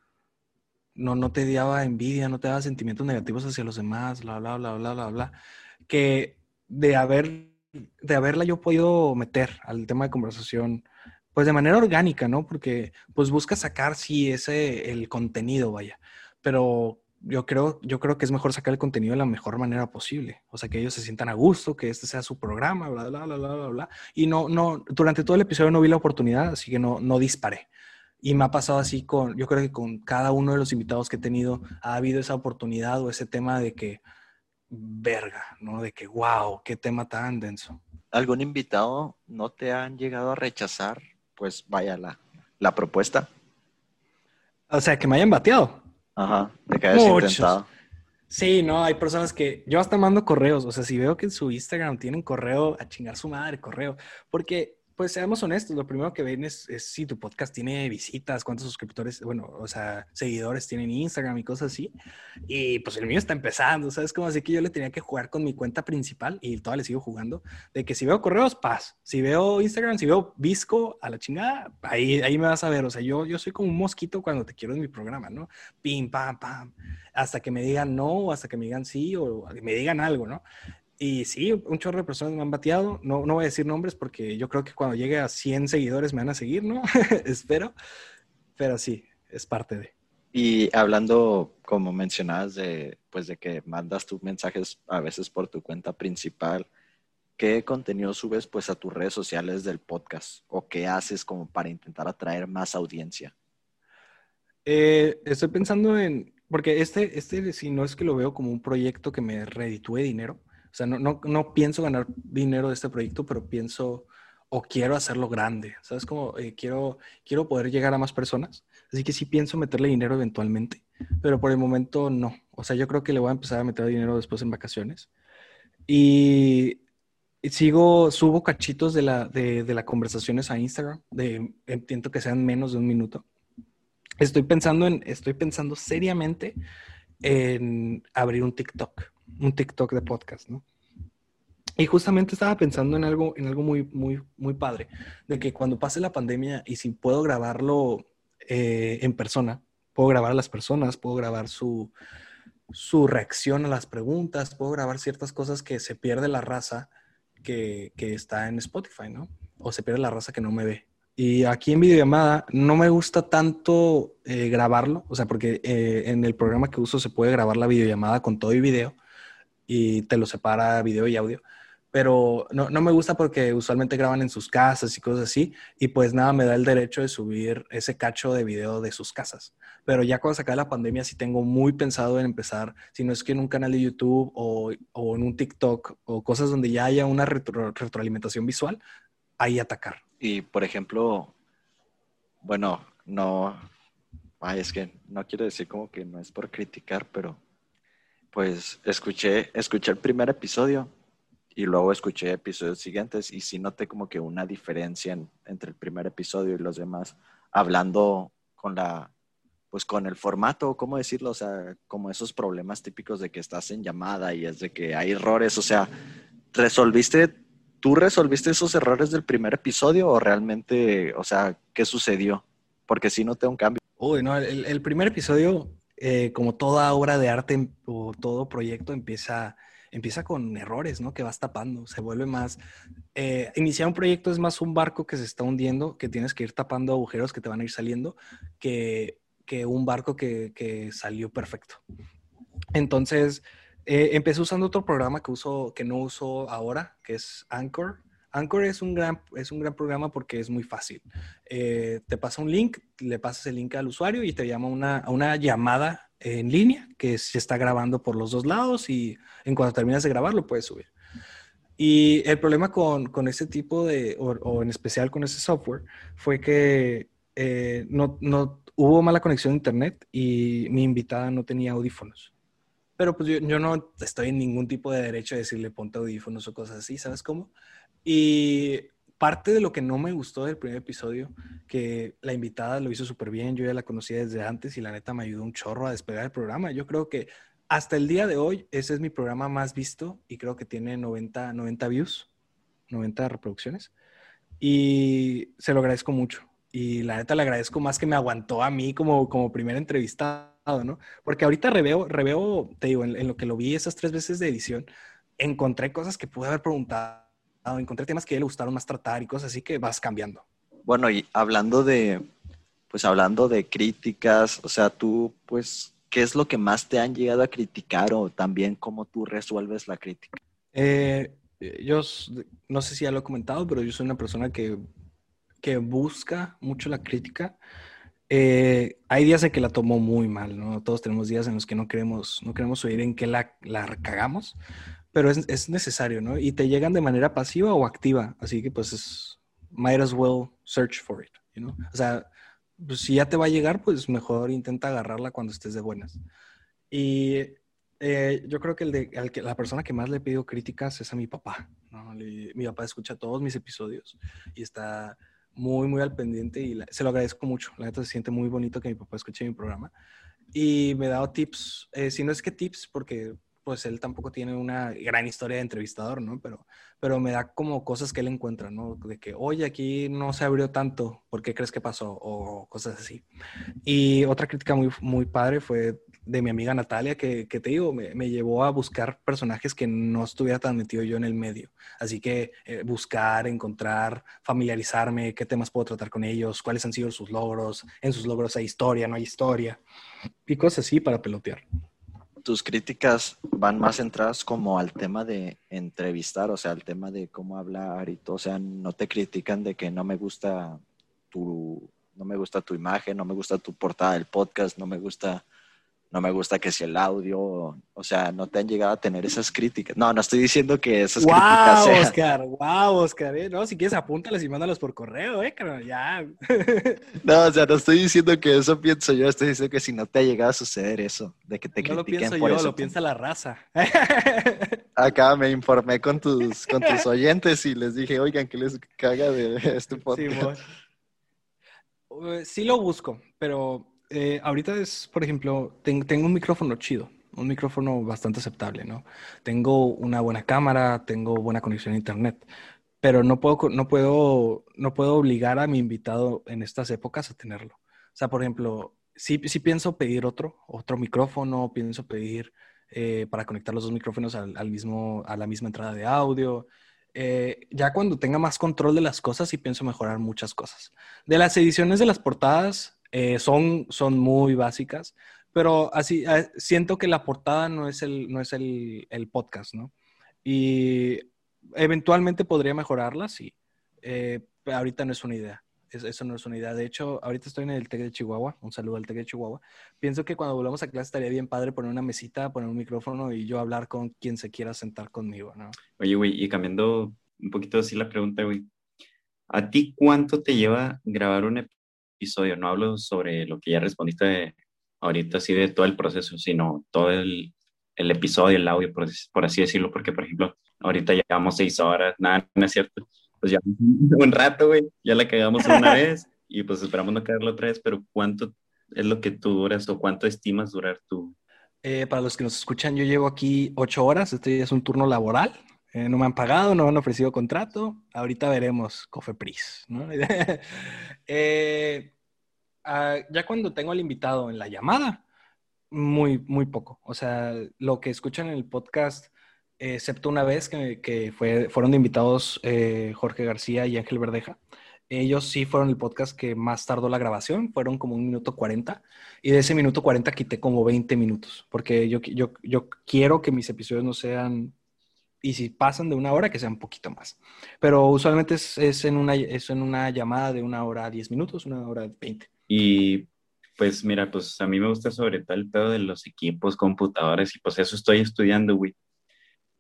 No, no te daba envidia, no te daba sentimientos negativos hacia los demás, bla, bla, bla, bla, bla, bla. Que de haber, de haberla yo podido meter al tema de conversación pues de manera orgánica, ¿no? Porque pues busca sacar, sí, ese, el contenido, vaya, pero yo creo, yo creo que es mejor sacar el contenido de la mejor manera posible. O sea, que ellos se sientan a gusto, que este sea su programa, bla, bla, bla, bla, bla, bla. Y no, no, durante todo el episodio no vi la oportunidad, así que no, no disparé. Y me ha pasado así con, yo creo que con cada uno de los invitados que he tenido, ha habido esa oportunidad o ese tema de que, verga, ¿no? De que, wow, qué tema tan denso. ¿Algún invitado no te han llegado a rechazar? Pues vaya la, la propuesta. O sea, que me hayan bateado. Ajá, de que hayas intentado. Sí, no, hay personas que yo hasta mando correos, o sea, si veo que en su Instagram tienen correo, a chingar su madre, correo, porque pues seamos honestos, lo primero que ven es, si tu podcast tiene visitas, cuántos suscriptores, bueno, o sea, seguidores tienen Instagram y cosas así. Y pues el mío está empezando, ¿sabes? Como así que yo le tenía que jugar con mi cuenta principal y todavía le sigo jugando. De que si veo correos, paz. Si veo Instagram, si veo Visco, a la chingada, ahí, ahí me vas a ver. O sea, yo, yo soy como un mosquito cuando te quiero en mi programa, ¿no? Pim, pam, pam. Hasta que me digan no, hasta que me digan sí, o me digan algo, ¿no? Y sí, un chorro de personas me han bateado. No, no voy a decir nombres porque yo creo que cuando llegue a 100 seguidores me van a seguir, ¿no? Espero. Pero sí, es parte de. Y hablando, como mencionabas, de, pues de que mandas tus mensajes a veces por tu cuenta principal, ¿qué contenido subes pues a tus redes sociales del podcast? ¿O qué haces como para intentar atraer más audiencia? Eh, estoy pensando en, porque este, este, si no es que lo veo como un proyecto que me reditúe dinero, sea, no, no, no pienso ganar dinero de este proyecto, pero pienso o quiero hacerlo grande, ¿sabes? Como eh, quiero, quiero poder llegar a más personas. Así que sí pienso meterle dinero eventualmente, pero por el momento no. O sea, yo creo que le voy a empezar a meter dinero después en vacaciones. Y, sigo, subo cachitos de la, de, de las conversaciones a Instagram, de, intento que sean menos de un minuto. Estoy pensando en, estoy pensando seriamente en abrir un TikTok un TikTok de podcast, ¿no? Y justamente estaba pensando en algo, en algo muy, muy, muy padre, de que cuando pase la pandemia y si puedo grabarlo eh, en persona, puedo grabar a las personas, puedo grabar su, su reacción a las preguntas, puedo grabar ciertas cosas que se pierde la raza que, que está en Spotify, ¿no? O se pierde la raza que no me ve. Y aquí en videollamada no me gusta tanto eh, grabarlo, o sea, porque eh, en el programa que uso se puede grabar la videollamada con todo y video y te lo separa video y audio. Pero no, no, me gusta porque usualmente graban en sus casas y cosas así, y pues nada, me da el derecho de subir ese cacho de video de sus casas. Pero ya cuando se acabe la pandemia, sí tengo muy pensado en empezar, si no es que en un canal de YouTube o, o en un TikTok o cosas donde ya haya una retroalimentación visual, ahí atacar. Y por ejemplo, bueno, no, ay, es que no quiero decir como que no es por criticar, pero pues escuché, escuché el primer episodio y luego escuché episodios siguientes y sí noté como que una diferencia entre el primer episodio y los demás, hablando con la, pues con el formato, ¿cómo decirlo? O sea, como esos problemas típicos de que estás en llamada y es de que hay errores, o sea, ¿resolviste, tú resolviste esos errores del primer episodio o realmente, o sea, qué sucedió? Porque sí noté un cambio. Uy, no, el, el primer episodio eh, como toda obra de arte o todo proyecto empieza, empieza con errores, ¿no? Que vas tapando, se vuelve más... Eh, iniciar un proyecto es más un barco que se está hundiendo, que tienes que ir tapando agujeros que te van a ir saliendo, que, que un barco que, que, salió perfecto. Entonces, eh, empecé usando otro programa que, uso, que no uso ahora, que es Anchor. Anchor es un gran, es un gran programa porque es muy fácil. Eh, te pasa un link, le pasas el link al usuario y te llama una, a una llamada en línea que se está grabando por los dos lados y en cuanto terminas de grabar lo puedes subir. Y el problema con, con ese tipo de, o, en especial con ese software, fue que eh, no, no, hubo mala conexión a internet y mi invitada no tenía audífonos. Pero pues yo, yo, no estoy en ningún tipo de derecho a decirle ponte audífonos o cosas así, ¿sabes cómo? Y parte de lo que no me gustó del primer episodio, que la invitada lo hizo súper bien, yo ya la conocía desde antes y la neta me ayudó un chorro a despegar el programa. Yo creo que hasta el día de hoy ese es mi programa más visto y creo que tiene 90, 90 views, 90 reproducciones. Y se lo agradezco mucho. Y la neta le agradezco más que me aguantó a mí como, como primer entrevistado, ¿no? Porque ahorita reveo, reveo te digo, en, en lo que lo vi esas tres veces de edición, encontré cosas que pude haber preguntado encontré temas que a él le gustaron más tratar y cosas así que vas cambiando. Bueno, y hablando de, pues hablando de críticas, o sea, tú, pues, ¿qué es lo que más te han llegado a criticar o también cómo tú resuelves la crítica? Eh, yo no sé si ya lo he comentado, pero yo soy una persona que, que busca mucho la crítica. Eh, hay días en que la tomo muy mal, ¿no? Todos tenemos días en los que no queremos, no queremos oír en qué la, la cagamos, pero es, es, necesario, ¿no? Y te llegan de manera pasiva o activa, así que pues es, might as well search for it, you know? O sea, pues si ya te va a llegar, pues mejor intenta agarrarla cuando estés de buenas. Y eh, yo creo que, el de, que la persona que más le pido críticas es a mi papá. ¿no? mi papá escucha todos mis episodios y está muy, muy al pendiente y se lo agradezco mucho. La neta se siente muy bonito que mi papá escuche mi programa. Y me ha dado tips, eh, si no es que tips, porque pues él tampoco tiene una gran historia de entrevistador, ¿no? Pero, pero me da como cosas que él encuentra, ¿no? De que, oye, aquí no se abrió tanto, ¿por qué crees que pasó? O cosas así. Y otra crítica muy, muy padre fue de mi amiga Natalia, que, que te digo, me, llevó a buscar personajes que no estuviera tan metido yo en el medio. Así que eh, buscar, encontrar, familiarizarme, qué temas puedo tratar con ellos, cuáles han sido sus logros, en sus logros hay historia, no hay historia, y cosas así para pelotear tus críticas van más centradas como al tema de entrevistar, o sea, al tema de cómo hablar y todo, o sea, no te critican de que no me gusta tu, no me gusta tu imagen, no me gusta tu portada del podcast, no me gusta no me gusta que si el audio, o sea, no te han llegado a tener esas críticas. No, no estoy diciendo que esas wow, críticas sean... Oscar, wow, Oscar, ¿eh? no, si quieres apúntalas y mándalas por correo, eh, ya. no, o sea, no estoy diciendo que eso pienso yo, estoy diciendo que si no te ha llegado a suceder eso, de que te no critiquen lo pienso por yo, eso. lo piensa la raza. Acá me informé con tus, con tus oyentes y les dije, oigan, que les caga de este podcast. Sí, sí lo busco, pero eh, ahorita es, por ejemplo, tengo un micrófono chido, un micrófono bastante aceptable, ¿no? Tengo una buena cámara, tengo buena conexión a internet, pero no puedo, no puedo, no puedo obligar a mi invitado en estas épocas a tenerlo. O sea, por ejemplo, sí, sí pienso pedir otro, otro micrófono, pienso pedir eh, para conectar los dos micrófonos al, mismo, a la misma entrada de audio. Eh, ya cuando tenga más control de las cosas, sí pienso mejorar muchas cosas. De las ediciones de las portadas, eh, son, son muy básicas, pero así eh, siento que la portada no es el, no es el, el podcast, ¿no? Y eventualmente podría mejorarla, sí. Eh, ahorita no es una idea. eso no es una idea. De hecho, ahorita estoy en el TEC de Chihuahua. Un saludo al TEC de Chihuahua. Pienso que cuando volvamos a clase estaría bien padre poner una mesita, poner un micrófono y yo hablar con quien se quiera sentar conmigo, ¿no? Oye, güey, y cambiando un poquito así la pregunta, güey. ¿A ti cuánto te lleva grabar un episodio, no hablo sobre lo que ya respondiste ahorita, así de todo el proceso, sino todo el, el episodio, el audio, por, por, así decirlo, porque, por ejemplo, ahorita llevamos seis horas, nada, no es cierto, pues ya un rato, güey, ya la cagamos una vez y pues esperamos no caerlo otra vez, pero ¿cuánto es lo que tú duras o cuánto estimas durar tú? Eh, para los que nos escuchan, yo llevo aquí ocho horas, este es un turno laboral, eh, no me han pagado, no me han ofrecido contrato. Ahorita veremos, Cofepris. ¿no? eh, ah, ya cuando tengo al invitado en la llamada, muy, muy poco. O sea, lo que escuchan en el podcast, excepto una vez que, que fue, fueron invitados eh, Jorge García y Ángel Verdeja. Ellos sí fueron el podcast que más tardó la grabación, fueron como un minuto 40 y de ese minuto 40 quité como 20 minutos, porque yo, yo, yo quiero que mis episodios no sean y si pasan de una hora, que sea un poquito más. Pero usualmente es, es en, una, es en una llamada de una hora a diez minutos, una hora veinte. Y pues mira, pues a mí me gusta sobre todo el pedo de los equipos, computadores, y pues eso estoy estudiando, güey.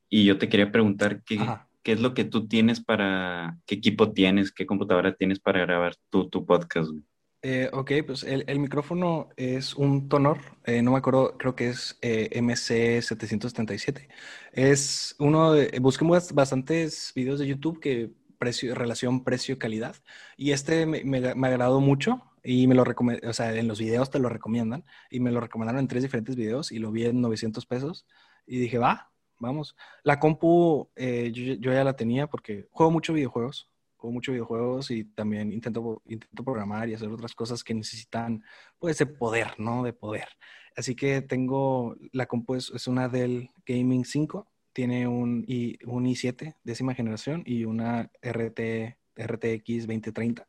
Y yo te quería preguntar qué, qué es lo que tú tienes para, qué equipo tienes, qué computadora tienes para grabar tu, tu podcast, güey. Eh, ok, pues el, micrófono es un Tonor, eh, no me acuerdo, creo que es eh, MC777. Es uno de, busqué bastantes videos de YouTube que precio, relación precio-calidad y este me, me, me, agradó mucho y me lo o sea, en los videos te lo recomiendan y me lo recomendaron en tres diferentes videos y lo vi en 900 pesos y dije, va, vamos. La compu eh, yo, yo ya la tenía porque juego mucho videojuegos, juego muchos videojuegos y también intento, intento programar y hacer otras cosas que necesitan, pues, de poder, ¿no? De poder. Así que tengo, la compu es, una Dell Gaming 5, tiene un, I, un i7 décima generación y una RT, RTX 2030.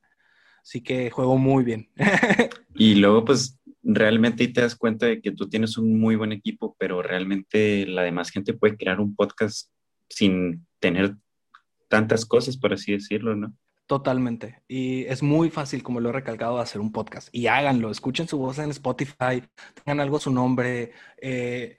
Así que juego muy bien. y luego, pues, realmente te das cuenta de que tú tienes un muy buen equipo, pero realmente la demás gente puede crear un podcast sin tener tantas cosas, por así decirlo, ¿no? Totalmente. Y es muy fácil, como lo he recalcado, hacer un podcast. Y háganlo, escuchen su voz en Spotify, tengan algo su nombre, eh,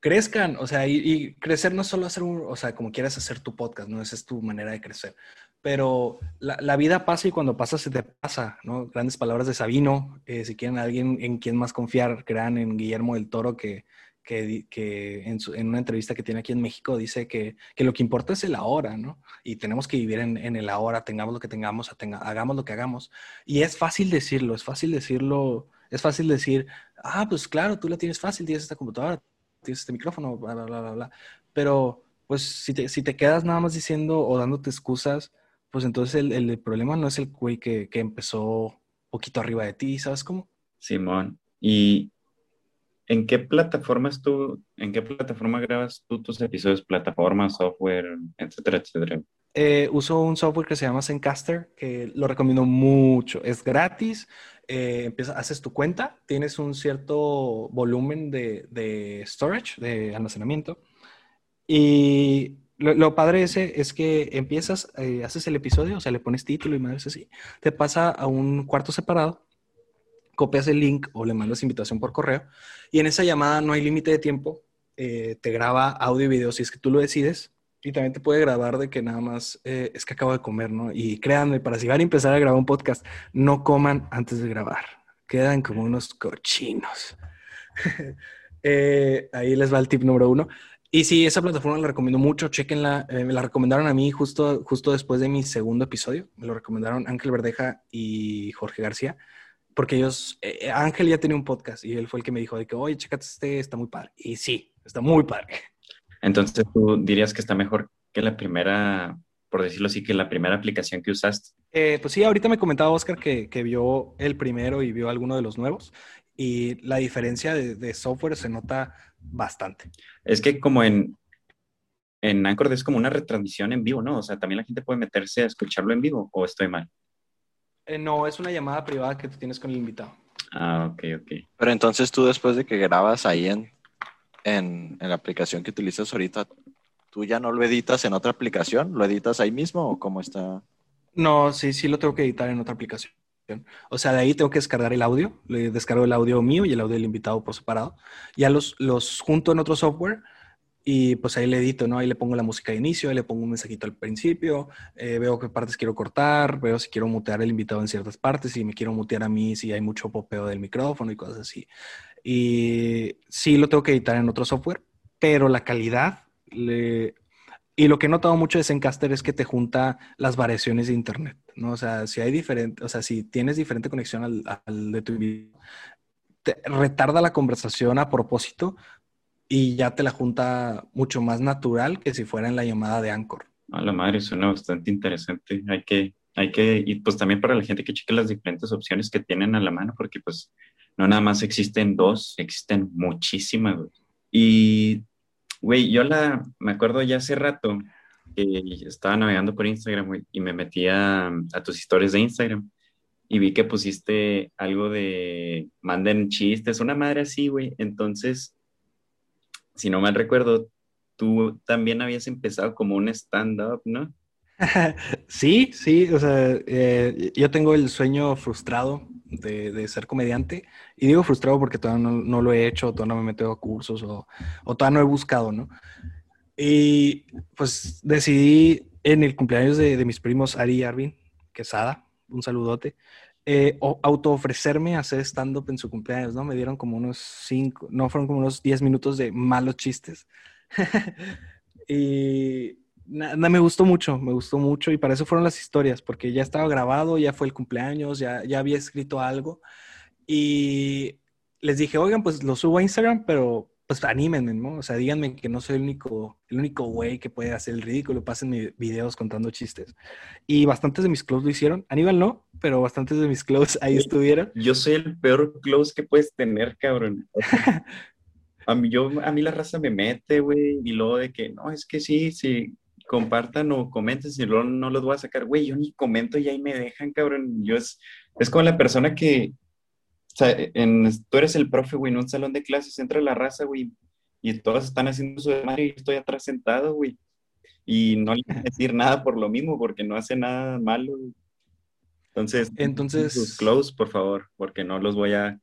crezcan. O sea, y, crecer no es solo hacer un, o sea, como quieras hacer tu podcast, ¿no? Esa es tu manera de crecer. Pero la, vida pasa y cuando pasa se te pasa, ¿no? Grandes palabras de Sabino. Eh, si quieren alguien en quien más confiar, crean en Guillermo del Toro, que que, en, una entrevista que tiene aquí en México dice que, lo que importa es el ahora, ¿no? Y tenemos que vivir en, el ahora, tengamos lo que tengamos, hagamos lo que hagamos. Y es fácil decirlo, es fácil decirlo, es fácil decir, ah, pues claro, tú la tienes fácil, tienes esta computadora, tienes este micrófono, bla, bla, bla, bla. Pero, pues, si te, si te quedas nada más diciendo o dándote excusas, pues entonces el, el problema no es el güey que, que empezó poquito arriba de ti, ¿sabes cómo? Simón. Y ¿En qué plataformas tú, en qué plataforma grabas tú tus episodios? ¿Plataforma, software, etcétera, etcétera? Eh, uso un software que se llama Zencaster, que lo recomiendo mucho. Es gratis, eh, haces tu cuenta, tienes un cierto volumen de, storage, de almacenamiento. Y lo, padre ese es que empiezas, eh, haces el episodio, o sea, le pones título y más así, te pasa a un cuarto separado copias el link o le mandas invitación por correo y en esa llamada no hay límite de tiempo, eh, te graba audio y video si es que tú lo decides y también te puede grabar de que nada más eh, es que acabo de comer, ¿no? Y créanme, para si van a empezar a grabar un podcast, no coman antes de grabar, quedan como unos cochinos. Eh, ahí les va el tip número uno. Y sí, esa plataforma la recomiendo mucho, chequenla. me la recomendaron a mí justo, justo después de mi segundo episodio. Me lo recomendaron Ángel Verdeja y Jorge García porque ellos, eh, eh, Ángel ya tenía un podcast y él fue el que me dijo de que, oye, chécate este, está muy padre. Y sí, está muy padre. Entonces tú dirías que está mejor que la primera, por decirlo así, que la primera aplicación que usaste. Eh, pues sí, ahorita me comentaba Oscar que, que, vio el primero y vio alguno de los nuevos y la diferencia de, de software se nota bastante. Es que como en, en Anchor es como una retransmisión en vivo, ¿no? O sea, también la gente puede meterse a escucharlo en vivo o estoy mal. Eh, no, es una llamada privada que tú tienes con el invitado. Ah, ok, ok. Pero entonces tú después de que grabas ahí en, en, la aplicación que utilizas ahorita, ¿tú ya no lo editas en otra aplicación? ¿Lo editas ahí mismo o cómo está? No, sí, sí lo tengo que editar en otra aplicación. O sea, de ahí tengo que descargar el audio, le descargo el audio mío y el audio del invitado por separado. Ya los, los junto en otro software y pues ahí le edito, ¿no? Ahí le pongo la música de inicio, ahí le pongo un mensajito al principio, eh, veo qué partes quiero cortar, veo si quiero mutear al invitado en ciertas partes, si me quiero mutear a mí, si hay mucho popeo del micrófono y cosas así. Y sí lo tengo que editar en otro software, pero la calidad. Y lo que he notado mucho de Zencaster es que te junta las variaciones de internet, ¿no? O sea, si hay diferente, o sea, si tienes diferente conexión al, de tu te retarda la conversación a propósito y ya te la junta mucho más natural que si fuera en la llamada de Anchor. A la madre, suena bastante interesante. Hay que, hay que, y pues también para la gente que cheque las diferentes opciones que tienen a la mano, porque pues no nada más existen dos, existen muchísimas. Y, güey, yo la, me acuerdo ya hace rato que estaba navegando por Instagram, güey, y me metía a tus historias de Instagram y vi que pusiste algo de manden chistes, una madre así, güey. Entonces, si no mal recuerdo, tú también habías empezado como un stand-up, ¿no? sí, sí, o sea, eh, yo tengo el sueño frustrado de, ser comediante y digo frustrado porque todavía no, lo he hecho, todavía no me meto a cursos o, o, todavía no he buscado, ¿no? Y pues decidí en el cumpleaños de, de mis primos Ari y Arvin Quesada, un saludote, eh, auto ofrecerme a hacer stand-up en su cumpleaños, ¿no? Me dieron como unos cinco, no, fueron como unos diez minutos de malos chistes. y nada, me gustó mucho, me gustó mucho y para eso fueron las historias, porque ya estaba grabado, ya fue el cumpleaños, ya, ya había escrito algo y les dije, oigan, pues lo subo a Instagram, pero pues anímenme, ¿no? O sea, díganme que no soy el único, el único güey que puede hacer el ridículo, pasen videos contando chistes. Y bastantes de mis close lo hicieron. Aníbal no, pero bastantes de mis close ahí estuvieron. Yo soy el peor close que puedes tener, cabrón. a mí, yo, a mí la raza me mete, güey, y luego de que, no, es que sí, sí, compartan o comenten, si luego no los voy a sacar, güey, yo ni comento y ahí me dejan, cabrón. Yo es, es como la persona que, sea, en, tú eres el profe, güey, en un salón de clases, entra la raza, güey, y todos están haciendo su madre y estoy atrás sentado, güey. Y no le voy a decir nada por lo mismo, porque no hace nada malo. Entonces, Entonces, sus close, por favor, porque no los voy a,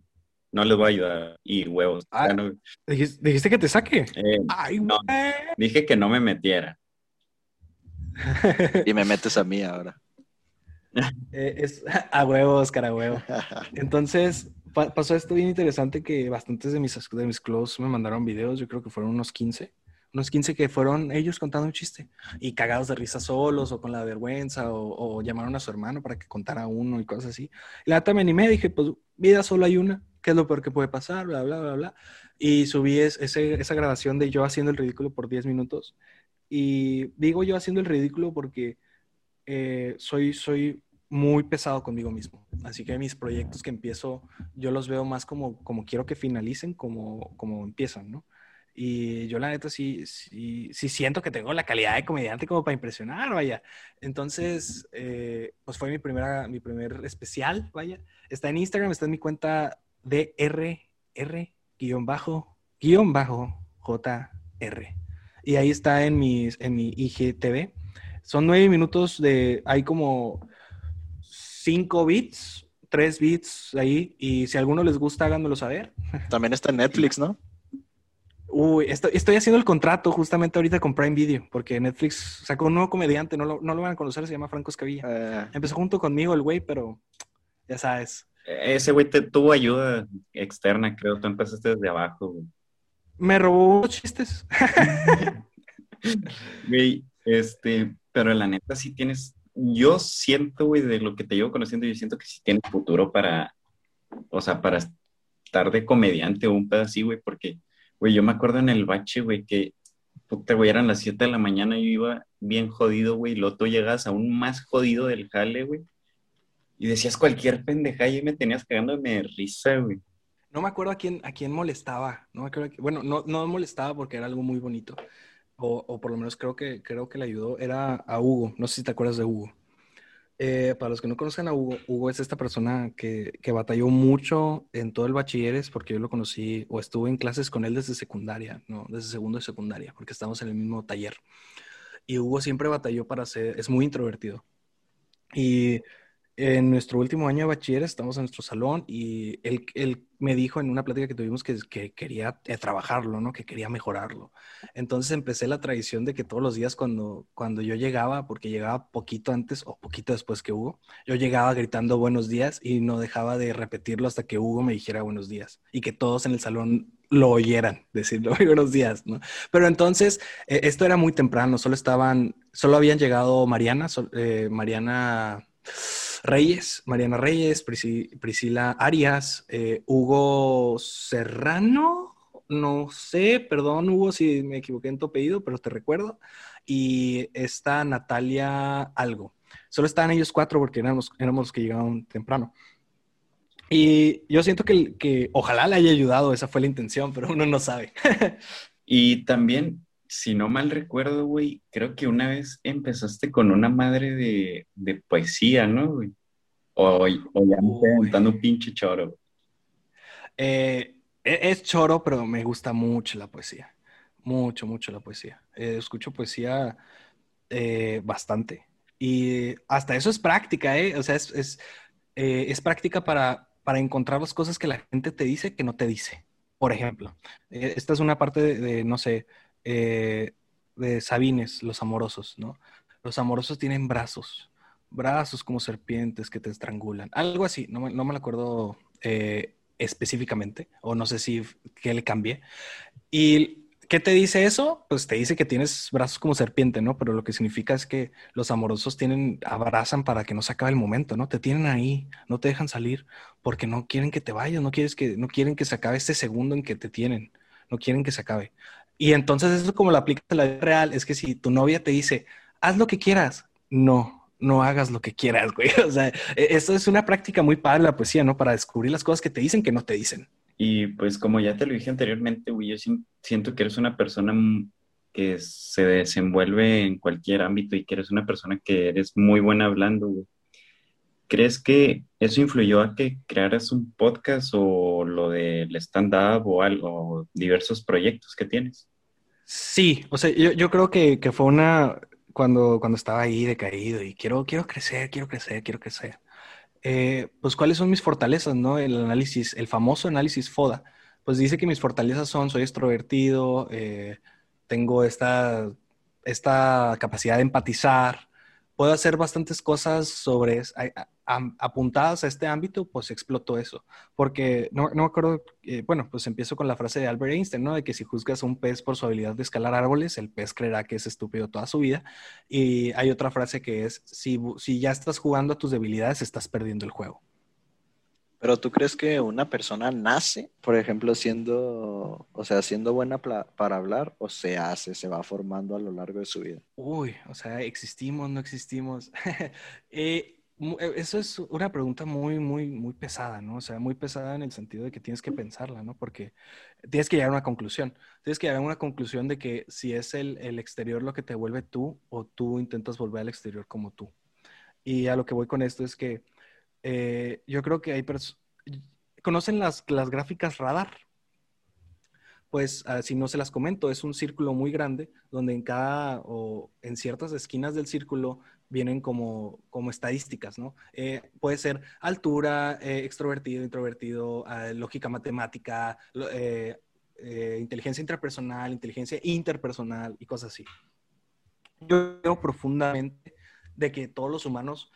no les voy a ayudar. Y huevos. Ah, ya no- ¿dijiste, dijiste que te saque? eh, Ay, no. güey. dije que no me metiera. Y me metes a mí ahora. Eh, es a huevo, Oscar, a huevo. Entonces, pa- pasó esto bien interesante que bastantes de mis, de mis close me mandaron videos, yo creo que fueron unos 15, unos 15 que fueron ellos contando un chiste y cagados de risa solos o con la vergüenza o, llamaron a su hermano para que contara uno y cosas así. Y la neta me animé, dije, pues vida solo hay una, ¿qué es lo peor que puede pasar? Bla, bla, bla, bla. Y subí es- esa grabación de yo haciendo el ridículo por 10 minutos. Y digo yo haciendo el ridículo porque eh, soy, soy muy pesado conmigo mismo. Así que mis proyectos que empiezo, yo los veo más como, como quiero que finalicen, como, como empiezan, ¿no? Y yo la neta sí, sí, sí siento que tengo la calidad de comediante como para impresionar, vaya. Entonces, eh, pues fue mi, primera, mi primer especial, vaya. Está en Instagram, está en mi cuenta DRR, guion bajo, guion bajo, JR. Y ahí está en, mis, en mi IGTV. Son nueve minutos de, hay como cinco bits, tres bits ahí. Y si a alguno les gusta, háganmelo saber. También está en Netflix, ¿no? Uy, estoy, estoy haciendo el contrato justamente ahorita con Prime Video, porque Netflix sacó un nuevo comediante, no lo, no lo van a conocer, se llama Franco Escavilla. Eh, Empezó junto conmigo el güey, pero ya sabes. Ese güey te tuvo ayuda externa, creo. Tú empezaste desde abajo, güey. Me robó unos chistes. Güey, este, pero la neta sí tienes, yo siento, güey, de lo que te llevo conociendo, yo siento que sí tienes futuro para, o sea, para estar de comediante o un pedo así, güey, porque, güey, yo me acuerdo en el bache, güey, que, puta, güey, eran las 7 de la mañana y yo iba bien jodido, güey, y luego tú llegas aún más jodido del jale, güey, y decías cualquier pendejada y me tenías cagándome de risa, güey. No me acuerdo a quién, a quién molestaba. No me acuerdo a qui- bueno, no, no molestaba porque era algo muy bonito. O, o por lo menos creo que, creo que le ayudó. Era a Hugo. No sé si te acuerdas de Hugo. Eh, para los que no conocen a Hugo, Hugo es esta persona que, que batalló mucho en todo el bachilleres porque yo lo conocí o estuve en clases con él desde secundaria, no, desde segundo de secundaria, porque estamos en el mismo taller. Y Hugo siempre batalló para ser, es muy introvertido. Y en nuestro último año de bachiller estamos en nuestro salón y él, él me dijo en una plática que tuvimos que, que quería eh, trabajarlo, ¿no? Que quería mejorarlo. Entonces empecé la tradición de que todos los días cuando, cuando yo llegaba, porque llegaba poquito antes o poquito después que Hugo, yo llegaba gritando buenos días y no dejaba de repetirlo hasta que Hugo me dijera buenos días y que todos en el salón lo oyeran decirlo buenos días, ¿no? Pero entonces eh, esto era muy temprano, solo estaban, solo habían llegado Mariana, sol- eh, Mariana Reyes, Mariana Reyes, Priscila Arias, eh, Hugo Serrano, no sé, perdón Hugo si me equivoqué en tu apellido, pero te recuerdo, y esta Natalia Algo. Solo estaban ellos cuatro porque éramos, éramos los que llegaban temprano. Y yo siento que, que ojalá le haya ayudado, esa fue la intención, pero uno no sabe. Y también, si no mal recuerdo, güey, creo que una vez empezaste con una madre de, de poesía, ¿no, güey? O, o ya me estoy aventando un pinche choro. Eh, e- es choro, pero me gusta mucho la poesía. Mucho, mucho la poesía. Eh, escucho poesía eh, bastante. Y hasta eso es práctica, ¿eh? O sea, es, es, es práctica para, para encontrar las cosas que la gente te dice que no te dice. Por ejemplo, esta es una parte de, de, no sé, eh, de Sabines, los amorosos, ¿no? Los amorosos tienen brazos, brazos como serpientes que te estrangulan. Algo así, no no me lo acuerdo eh, específicamente, o no sé si que le cambié. ¿Y qué te dice eso? Pues te dice que tienes brazos como serpiente, ¿no? Pero lo que significa es que los amorosos tienen, abrazan para que no se acabe el momento, ¿no? Te tienen ahí, no te dejan salir, porque no quieren que te vayas, no, quieres que, no quieren que se acabe este segundo en que te tienen, no quieren que se acabe. Y entonces eso como lo aplicas en la vida real, es que si tu novia te dice, haz lo que quieras, no, no hagas lo que quieras, güey. O sea, e- eso es una práctica muy padre la poesía, ¿no? Para descubrir las cosas que te dicen que no te dicen. Y pues como ya te lo dije anteriormente, güey, yo sien- siento que eres una persona que se desenvuelve en cualquier ámbito y que eres una persona que eres muy buena hablando, güey. ¿crees que eso influyó a que crearas un podcast o lo del stand-up o algo, diversos proyectos que tienes? Sí, o sea, yo, creo que, fue una, cuando, cuando estaba ahí decaído y quiero, quiero crecer, quiero crecer, quiero crecer. Eh, pues cuáles son mis fortalezas, ¿no? El análisis, el famoso análisis FODA, pues dice que mis fortalezas son, soy extrovertido, eh, tengo esta, esta capacidad de empatizar, puedo hacer bastantes cosas sobre, apuntadas a este ámbito, pues exploto eso. Porque no, no me acuerdo, eh, bueno, pues empiezo con la frase de Albert Einstein, ¿no? De que si juzgas a un pez por su habilidad de escalar árboles, el pez creerá que es estúpido toda su vida. Y hay otra frase que es, si, si ya estás jugando a tus debilidades, estás perdiendo el juego. Pero tú crees que una persona nace, por ejemplo, siendo, o sea, siendo buena para hablar o se hace, se va formando a lo largo de su vida? Uy, o sea, existimos, no existimos. eh, eso es una pregunta muy, muy, muy pesada, ¿no? O sea, muy pesada en el sentido de que tienes que pensarla, ¿no? Porque tienes que llegar a una conclusión. Tienes que llegar a una conclusión de que si es el, el exterior lo que te vuelve tú o tú intentas volver al exterior como tú. Y a lo que voy con esto es que eh, yo creo que hay personas... ¿Conocen las, las gráficas radar? Pues ah, si no se las comento, es un círculo muy grande donde en cada o en ciertas esquinas del círculo vienen como, como estadísticas, ¿no? Eh, puede ser altura, eh, extrovertido, introvertido, ah, lógica matemática, eh, inteligencia intrapersonal, inteligencia interpersonal y cosas así. Yo creo profundamente de que todos los humanos,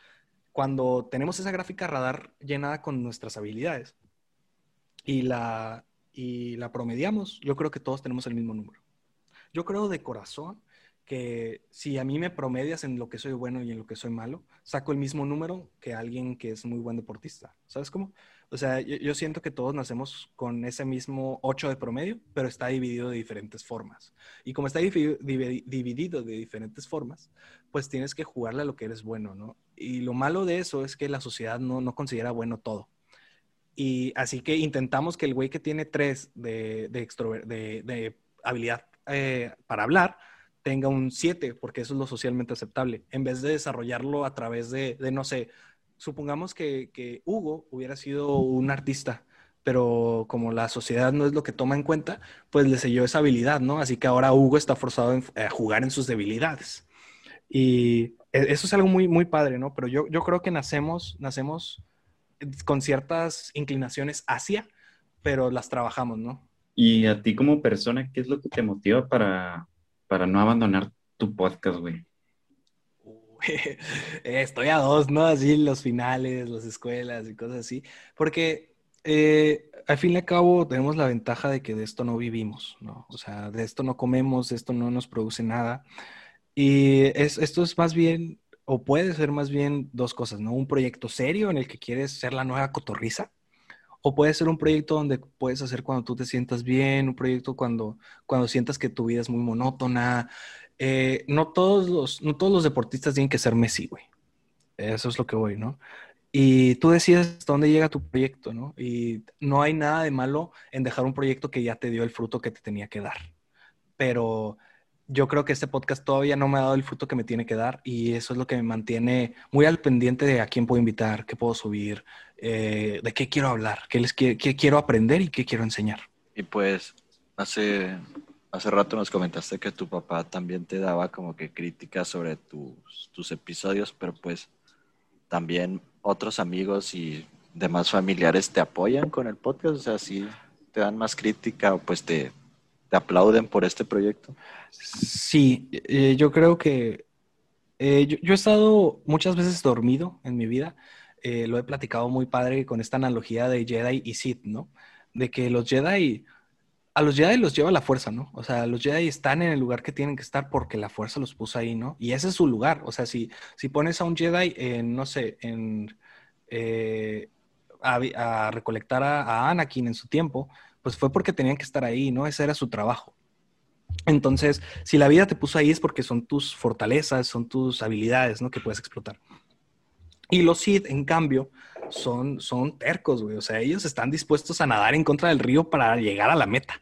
cuando tenemos esa gráfica radar llenada con nuestras habilidades y la, y la promediamos, yo creo que todos tenemos el mismo número. Yo creo de corazón que si a mí me promedias en lo que soy bueno y en lo que soy malo, saco el mismo número que alguien que es muy buen deportista. ¿Sabes cómo? O sea, yo, siento que todos nacemos con ese mismo 8 de promedio, pero está dividido de diferentes formas. Y como está dividido de diferentes formas, pues tienes que jugarle a lo que eres bueno, ¿no? Y lo malo de eso es que la sociedad no, no considera bueno todo. Y así que intentamos que el güey que tiene 3 de, de, habilidad eh, para hablar, tenga un 7, porque eso es lo socialmente aceptable, en vez de desarrollarlo a través de, no sé, supongamos que, Hugo hubiera sido un artista, pero como la sociedad no es lo que toma en cuenta, pues le selló esa habilidad, ¿no? Así que ahora Hugo está forzado a jugar en sus debilidades. Y e, eso es algo muy, muy padre, ¿no? Pero yo, yo creo que nacemos, nacemos con ciertas inclinaciones hacia, pero las trabajamos, ¿no? Y a ti como persona, ¿qué es lo que te motiva para, para no abandonar tu podcast, güey? Estoy a dos, ¿no? Así los finales, las escuelas y cosas así. Porque eh, al fin y al cabo tenemos la ventaja de que de esto no vivimos, ¿no? O sea, de esto no comemos, de esto no nos produce nada. Y es, esto es más bien, o puede ser más bien dos cosas, ¿no? Un proyecto serio en el que quieres ser la nueva cotorriza o puede ser un proyecto donde puedes hacer cuando tú te sientas bien, un proyecto cuando, cuando sientas que tu vida es muy monótona. Eh, no, todos los, no todos los deportistas tienen que ser Messi, güey. Eso es lo que voy, ¿no? Y tú decides hasta dónde llega tu proyecto, ¿no? Y no hay nada de malo en dejar un proyecto que ya te dio el fruto que te tenía que dar. Pero yo creo que este podcast todavía no me ha dado el fruto que me tiene que dar y eso es lo que me mantiene muy al pendiente de a quién puedo invitar, qué puedo subir, eh, de qué quiero hablar, qué, les, qué, quiero aprender y qué quiero enseñar. Y pues hace, hace rato nos comentaste que tu papá también te daba como que críticas sobre tus, tus episodios, pero pues también otros amigos y demás familiares te apoyan con el podcast, o sea, si te dan más crítica o pues te te aplauden por este proyecto? Sí, eh, yo creo que eh, yo, he estado muchas veces dormido en mi vida. Eh, lo he platicado muy padre con esta analogía de Jedi y Sith, ¿no? De que los Jedi, a los Jedi los lleva la fuerza, ¿no? O sea, los Jedi están en el lugar que tienen que estar porque la fuerza los puso ahí, ¿no? Y ese es su lugar. O sea, si, si pones a un Jedi en, no sé, en... a, recolectar a Anakin en su tiempo, pues fue porque tenían que estar ahí, ¿no? Ese era su trabajo. Entonces, si la vida te puso ahí es porque son tus fortalezas, son tus habilidades, ¿no? Que puedes explotar. Y los Sith, en cambio, son, son tercos, güey. O sea, ellos están dispuestos a nadar en contra del río para llegar a la meta.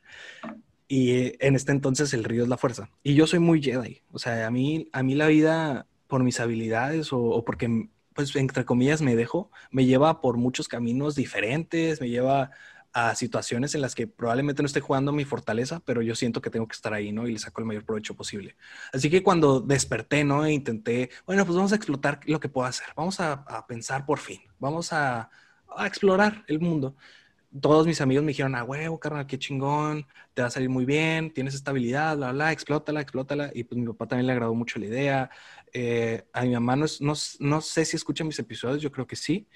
Y eh, en este entonces el río es la fuerza. Y yo soy muy Jedi. O sea, a mí, a mí la vida, por mis habilidades o, porque pues entre comillas, me dejo, me lleva por muchos caminos diferentes, me lleva a situaciones en las que probablemente no esté jugando mi fortaleza, pero yo siento que tengo que estar ahí, ¿no? Y le saco el mayor provecho posible. Así que cuando desperté, ¿no? E intenté, bueno, pues vamos a explotar lo que puedo hacer, vamos a, pensar por fin, vamos a, a, explorar el mundo. Todos mis amigos me dijeron, ah, huevo, carnal, qué chingón, te va a salir muy bien, tienes estabilidad, bla, bla, explótala, explótala. Y pues mi papá también le agradó mucho la idea. Eh, a mi mamá no, no, no sé si escucha mis episodios, yo creo que sí.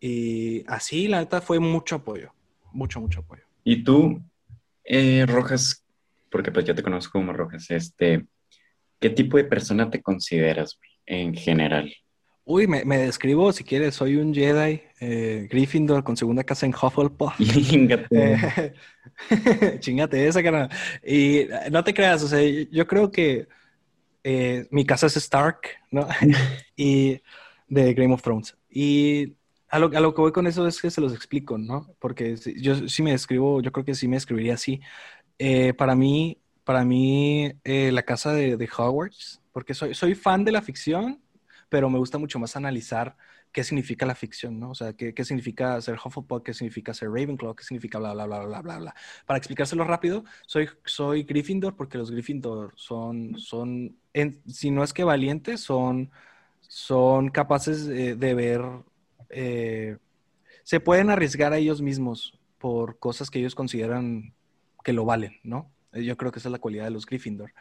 Y así, la neta, fue mucho apoyo mucho, mucho apoyo. Y tú, eh, Rojas, porque pues yo te conozco como Rojas, este, ¿qué tipo de persona te consideras en general? Uy, me, describo, si quieres, soy un Jedi, eh, Gryffindor con segunda casa en Hufflepuff. Chingate. chingate esa, cara. Y eh, no te creas, o sea, yo creo que mi casa es Stark, ¿no? y de Game of Thrones. Y a lo, que voy con eso es que se los explico, ¿no? Porque yo sí me escribo, yo creo que sí me escribiría así. Eh, para mí, para mí eh, la casa de, de, Hogwarts, porque soy, soy fan de la ficción, pero me gusta mucho más analizar qué significa la ficción, ¿no? O sea, qué, qué significa ser Hufflepuff, qué significa ser Ravenclaw, qué significa bla, bla, bla, bla, bla, bla. Para explicárselo rápido, soy, soy Gryffindor porque los Gryffindor son, son si no es que valientes, son, son capaces de ver eh, se pueden arriesgar a ellos mismos por cosas que ellos consideran que lo valen, ¿no? Eh, yo creo que esa es la cualidad de los Gryffindor.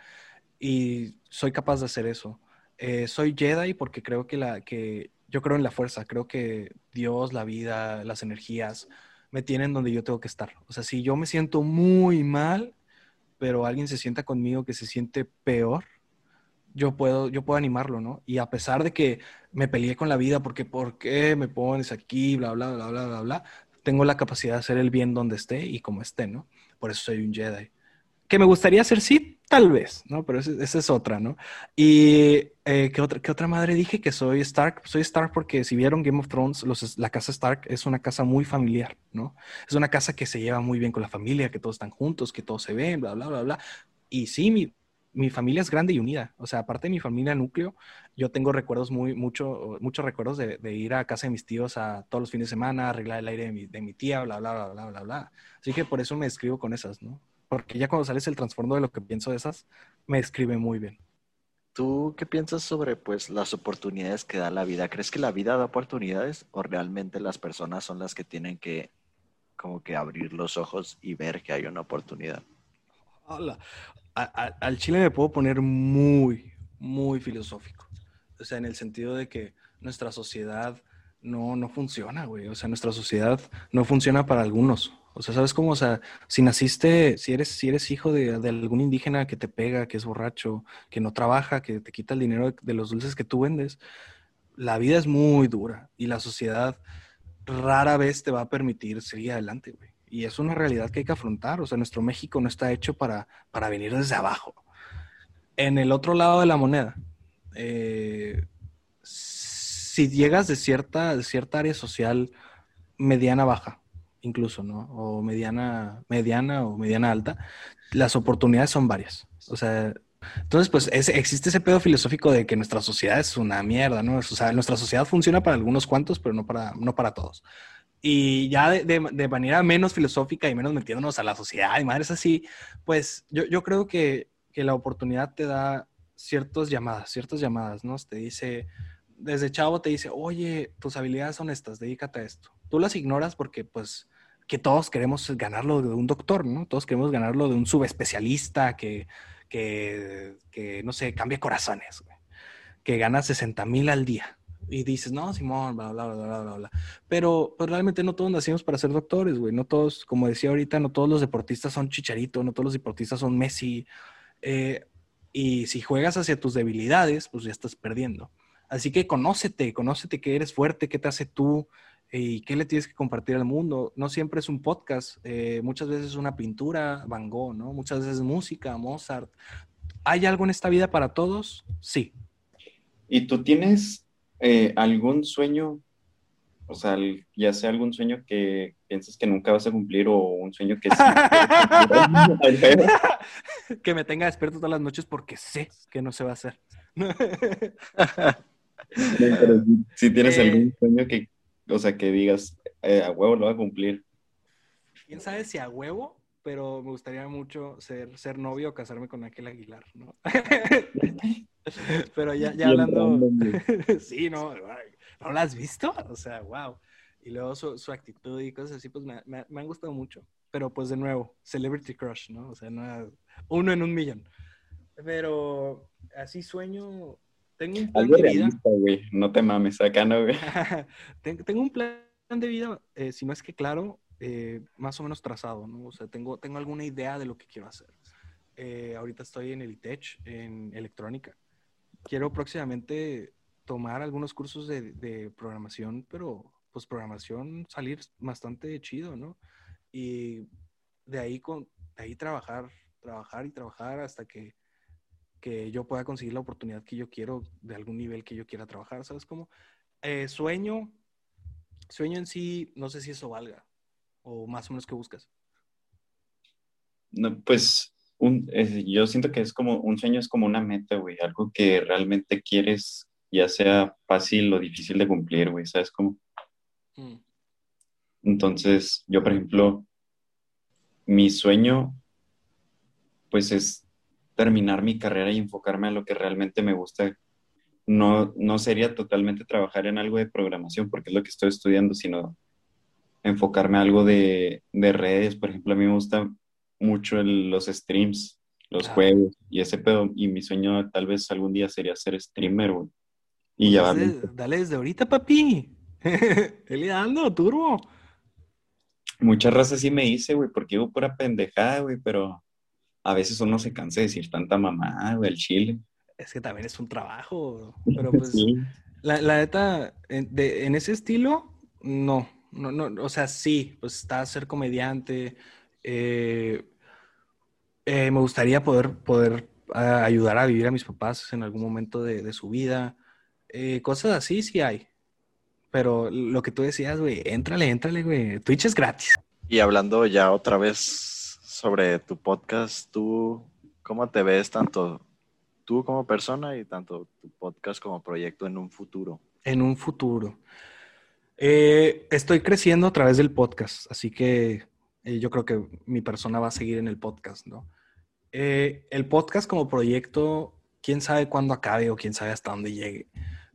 Y soy capaz de hacer eso. Eh, soy Jedi porque creo que, la, que yo creo en la fuerza, creo que Dios, la vida, las energías me tienen donde yo tengo que estar. O sea, si yo me siento muy mal, pero alguien se sienta conmigo que se siente peor, yo puedo, yo puedo animarlo, ¿no? Y a pesar de que me peleé con la vida porque, ¿por qué me pones aquí? Bla, bla, bla, bla, bla, bla. Tengo la capacidad de hacer el bien donde esté y como esté, ¿no? Por eso soy un Jedi. Que me gustaría ser sí, tal vez, ¿no? Pero esa es otra, ¿no? Y eh, ¿qué, otra, ¿qué otra madre dije? Que soy Stark. Soy Stark porque si vieron Game of Thrones, los, la casa Stark es una casa muy familiar, ¿no? Es una casa que se lleva muy bien con la familia, que todos están juntos, que todos se ven, bla, bla, bla, bla. Y sí, mi, mi familia es grande y unida. O sea, aparte de mi familia núcleo, yo tengo recuerdos muy, mucho, muchos recuerdos de, ir a casa de mis tíos a todos los fines de semana, arreglar el aire de mi, de mi tía, bla, bla, bla, bla, bla, bla. Así que por eso me escribo con esas, ¿no? Porque ya cuando sales el trasfondo de lo que pienso de esas, me escribe muy bien. ¿Tú qué piensas sobre pues las oportunidades que da la vida? ¿Crees que la vida da oportunidades o realmente las personas son las que tienen que como que abrir los ojos y ver que hay una oportunidad? Hola al Chile me puedo poner muy, muy filosófico. O sea, en el sentido de que nuestra sociedad no, no funciona, güey. O sea, nuestra sociedad no funciona para algunos. O sea, ¿sabes cómo? O sea, si naciste, si eres, si eres hijo de, algún indígena que te pega, que es borracho, que no trabaja, que te quita el dinero de los dulces que tú vendes, la vida es muy dura y la sociedad rara vez te va a permitir seguir adelante, güey. Y es una realidad que hay que afrontar. O sea, nuestro México no está hecho para, para venir desde abajo. En el otro lado de la moneda, eh, si llegas de cierta, cierta área social mediana baja, incluso, ¿no? O mediana, mediana o mediana alta, las oportunidades son varias. O sea, entonces, pues existe ese pedo filosófico de que nuestra sociedad es una mierda, ¿no? O sea, nuestra sociedad funciona para algunos cuantos, pero no para, no para todos. Y ya de, manera menos filosófica y menos metiéndonos a la sociedad y madres así, pues yo, yo creo que, que, la oportunidad te da ciertas llamadas, ciertas llamadas, ¿no? Te dice, desde chavo te dice, oye, tus habilidades son estas, dedícate a esto. Tú las ignoras porque pues que todos queremos ganarlo de un doctor, ¿no? Todos queremos ganarlo de un subespecialista que, que, que no sé, cambia corazones, que gana 60 mil al día y dices, no, Simón, bla, bla, bla, bla, bla, Pero, pues, realmente no todos nacimos para ser doctores, güey. No todos, como decía ahorita, no todos los deportistas son Chicharito, no todos los deportistas son Messi. Eh, y si juegas hacia tus debilidades, pues ya estás perdiendo. Así que conócete, conócete que eres fuerte, qué te hace tú y qué le tienes que compartir al mundo. No siempre es un podcast, eh, muchas veces es una pintura, Van Gogh, ¿no? Muchas veces música, Mozart. ¿Hay algo en esta vida para todos? Sí. ¿Y tú tienes eh, ¿algún sueño, o sea, ya sea algún sueño que piensas que nunca vas a cumplir o un sueño que sí? que me tenga despierto todas las noches porque sé que no se va a hacer. si tienes Eh, algún sueño que, o sea, que digas, eh, a huevo lo voy a cumplir. quién sabe si a huevo, pero me gustaría mucho ser, ser novio o casarme con aquel Aguilar, ¿no? pero ya, ya hablando. sí, no, ¿no la has visto? O sea, wow. Y luego su, su actitud y cosas así, pues me, me- me han gustado mucho. Pero pues de nuevo, Celebrity Crush, ¿no? O sea, no, uno en un millón. Pero así sueño, tengo un plan Algo de vida. güey. No te mames, acá no, güey. Ten- tengo un plan de vida, eh, si no es que claro, eh, más o menos trazado, ¿no? O sea, tengo, tengo alguna idea de lo que quiero hacer. Eh, ahorita estoy en el ITECH, en electrónica. Quiero próximamente tomar algunos cursos de, de programación, pero pues programación salir bastante chido, ¿no? Y de ahí, con, de ahí trabajar, trabajar y trabajar hasta que, que yo pueda conseguir la oportunidad que yo quiero de algún nivel que yo quiera trabajar, ¿sabes cómo? Eh, sueño, sueño en sí, no sé si eso valga o más o menos qué buscas. No, pues un, yo siento que es como un sueño, es como una meta, güey. Algo que realmente quieres, ya sea fácil o difícil de cumplir, güey. ¿Sabes cómo? Mm, Entonces, yo, por ejemplo, mi sueño, pues es terminar mi carrera y enfocarme a lo que realmente me gusta. No, no sería totalmente trabajar en algo de programación, porque es lo que estoy estudiando, sino enfocarme a algo de, de redes. Por ejemplo, a mí me gusta mucho el- los streams, los Ah. juegos y ese pedo. Y mi sueño tal vez algún día sería ser streamer, güey. Y pues llevarme dale, desde ahorita, papi. Él dando, turbo. Mucha raza sí me dice, güey, porque digo pura pendejada, güey, pero a veces uno se cansa de decir tanta mamá, güey, el chile. Es que también es un trabajo, pero pues Sí. La, la neta, en, de- en ese estilo, no, no, no, o sea, sí, pues está ser comediante. eh, eh, me gustaría poder, poder ah, ayudar a vivir a mis papás en algún momento de, de su vida. Eh, cosas así sí hay. Pero lo que tú decías, güey, éntrale, éntrale, güey. Twitch es gratis. Y hablando ya otra vez sobre tu podcast, ¿tú cómo te ves tanto tú como persona y tanto tu podcast como proyecto en un futuro? En un futuro. Eh, estoy creciendo a través del podcast, así que eh, yo creo que mi persona va a seguir en el podcast, ¿no? Eh, el podcast como proyecto, quién sabe cuándo acabe o quién sabe hasta dónde llegue,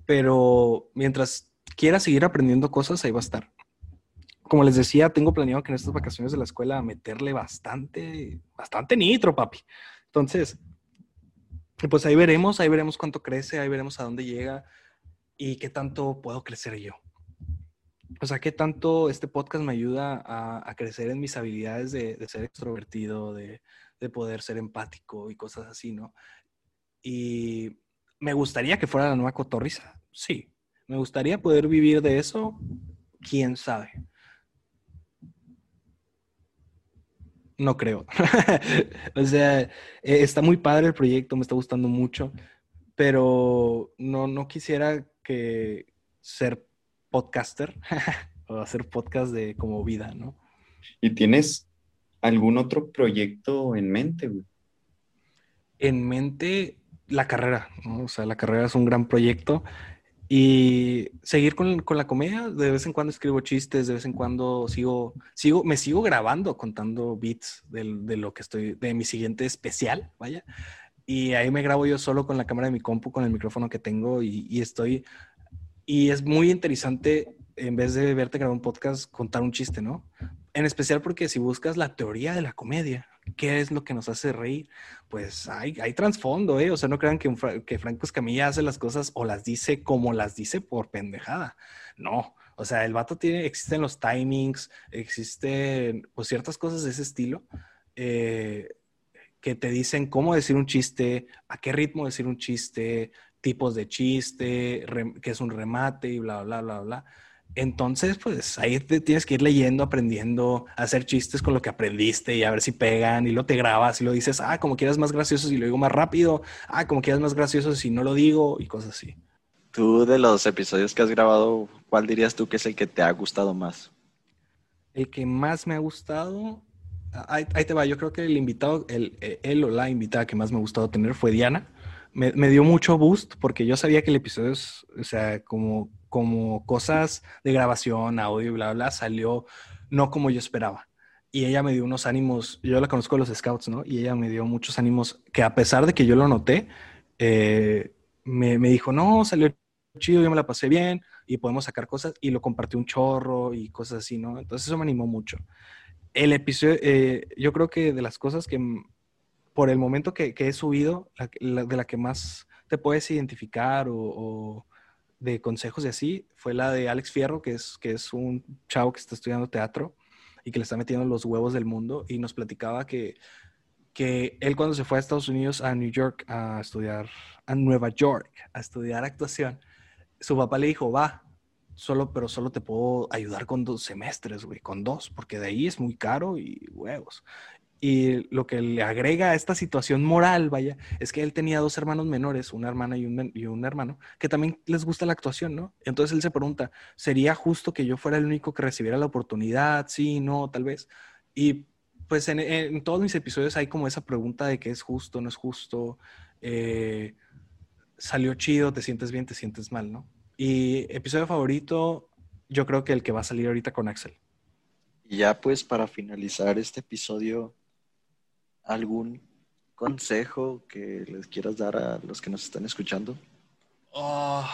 pero mientras quiera seguir aprendiendo cosas, ahí va a estar. Como les decía, tengo planeado que en estas vacaciones de la escuela meterle bastante, bastante nitro, papi. Entonces, pues ahí veremos, ahí veremos cuánto crece, ahí veremos a dónde llega y qué tanto puedo crecer yo. O sea, qué tanto este podcast me ayuda a, a crecer en mis habilidades de, ser extrovertido, de, de poder ser empático y cosas así, ¿no? Y me gustaría que fuera la nueva cotorriza, sí. Me gustaría poder vivir de eso, quién sabe. No creo. o sea, eh, está muy padre el proyecto, me está gustando mucho, pero no, no quisiera que ser podcaster o hacer podcast de como vida, ¿no? ¿Y tienes algún otro proyecto en mente, güey? En mente la carrera, ¿no? O sea, la carrera es un gran proyecto y seguir con, con la comedia. De vez en cuando escribo chistes, de vez en cuando sigo, sigo, me sigo grabando contando beats de, lo que estoy, de mi siguiente especial, vaya. Y ahí me grabo yo solo con la cámara de mi compu, con el micrófono que tengo y, y estoy Y es muy interesante, en vez de verte grabar un podcast, contar un chiste, ¿no? En especial porque si buscas la teoría de la comedia, ¿qué es lo que nos hace reír? Pues hay, hay trasfondo, ¿eh? O sea, no crean que, un que Franco Escamilla hace las cosas o las dice como las dice por pendejada. No. O sea, el vato tiene, existen los timings, existen pues ciertas cosas de ese estilo. eh, que te dicen cómo decir un chiste, a qué ritmo decir un chiste, tipos de chiste, qué es un remate y bla, bla, bla, bla. Entonces, pues ahí te tienes que ir leyendo, aprendiendo, a hacer chistes con lo que aprendiste y a ver si pegan y lo te grabas y lo dices, ah, como quieras más gracioso si lo digo más rápido, ah, como quieras más gracioso si no lo digo y cosas así. Tú de los episodios que has grabado, ¿cuál dirías tú que es el que te ha gustado más? El que más me ha gustado, ahí, ahí te va, yo creo que el invitado, el, él o la invitada que más me ha gustado tener fue Diana. Me, dio mucho boost porque yo sabía que el episodio, es, o sea, como, como cosas de grabación, audio bla, bla, salió no como yo esperaba. Y ella me dio unos ánimos, yo la conozco de los scouts, ¿no? Y ella me dio muchos ánimos que a pesar de que yo lo noté, eh, me, me dijo, no, salió chido, yo me la pasé bien y podemos sacar cosas y lo compartió un chorro y cosas así, ¿no? Entonces eso me animó mucho. El episodio, eh, yo creo que de las cosas que por el momento que, he subido, de la que más te puedes identificar o, de consejos y así, fue la de Alex Fierro, que es, que es un chavo que está estudiando teatro y que le está metiendo los huevos del mundo y nos platicaba que, que él cuando se fue a Estados Unidos, a New York, a estudiar, a Nueva York, a estudiar actuación, su papá le dijo, va, solo, pero solo te puedo ayudar con dos semestres, güey, con dos, porque de ahí es muy caro y huevos. Y lo que le agrega a esta situación moral, vaya, es que él tenía dos hermanos menores, una hermana y un, y un, hermano, que también les gusta la actuación, ¿no? Entonces él se pregunta, ¿sería justo que yo fuera el único que recibiera la oportunidad? Sí, no, tal vez. Y pues en, en todos mis episodios hay como esa pregunta de qué es justo, no es justo. Eh, salió chido, te sientes bien, te sientes mal, ¿no? Y episodio favorito, yo creo que el que va a salir ahorita con Axel. Ya pues para finalizar este episodio, ¿algún consejo que les quieras dar a los que nos están escuchando? Oh,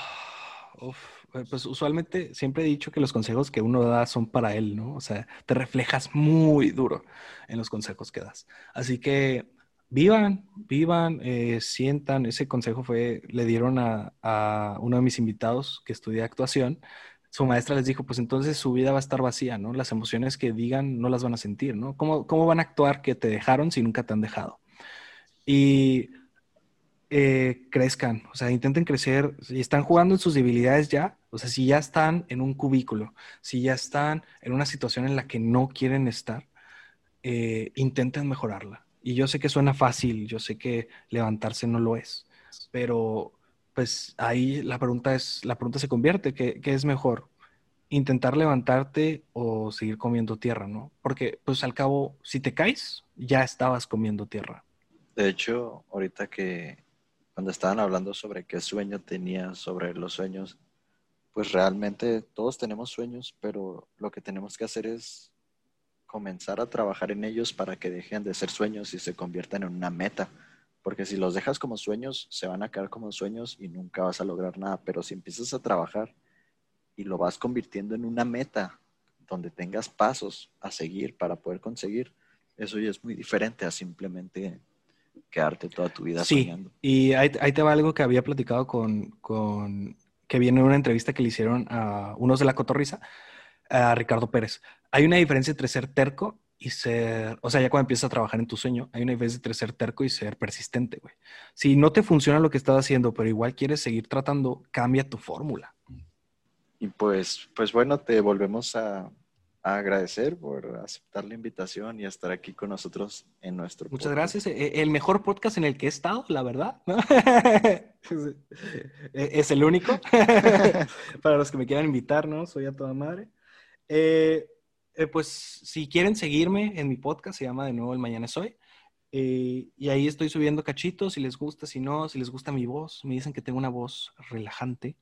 pues usualmente siempre he dicho que los consejos que uno da son para él, ¿no? O sea, te reflejas muy duro en los consejos que das. Así que vivan, vivan, eh, sientan. Ese consejo fue, le dieron a, uno de mis invitados que estudia actuación. Su maestra les dijo, pues entonces su vida va a estar vacía, ¿no? Las emociones que digan no las van a sentir, ¿no? ¿Cómo, cómo van a actuar que te dejaron si nunca te han dejado? Y eh, crezcan, o sea, intenten crecer, si están jugando en sus debilidades ya, o sea, si ya están en un cubículo, si ya están en una situación en la que no quieren estar, eh, intenten mejorarla y yo sé que suena fácil, yo sé que levantarse no lo es, pero pues ahí la pregunta es, la pregunta se convierte, ¿qué, qué es mejor? intentar levantarte o seguir comiendo tierra, ¿no? Porque pues al cabo, si te caes, ya estabas comiendo tierra. De hecho, ahorita que cuando estaban hablando sobre qué sueño tenía sobre los sueños, pues realmente todos tenemos sueños, pero lo que tenemos que hacer es comenzar a trabajar en ellos para que dejen de ser sueños y se conviertan en una meta. Porque si los dejas como sueños, se van a quedar como sueños y nunca vas a lograr nada. Pero si empiezas a trabajar y lo vas convirtiendo en una meta donde tengas pasos a seguir para poder conseguir, eso ya es muy diferente a simplemente quedarte toda tu vida sí, Y ahí, ahí, te va algo que había platicado con, con, que viene en una entrevista que le hicieron a unos de la cotorriza, a Ricardo Pérez. Hay una diferencia entre ser terco y ser, o sea, ya cuando empiezas a trabajar en tu sueño, hay una diferencia entre ser terco y ser persistente, güey. Si no te funciona lo que estás haciendo, pero igual quieres seguir tratando, cambia tu fórmula. Y pues, pues bueno, te volvemos a, agradecer por aceptar la invitación y estar aquí con nosotros en nuestro Muchas gracias. E, el mejor podcast en el que he estado, la verdad. E, es el único. Para los que me quieran invitar, ¿no? Soy a toda madre. Eh, eh, pues si quieren seguirme en mi podcast, se llama de nuevo El Mañana Soy. Eh, y ahí estoy subiendo cachitos, si les gusta, si no, si les gusta mi voz. Me dicen que tengo una voz relajante.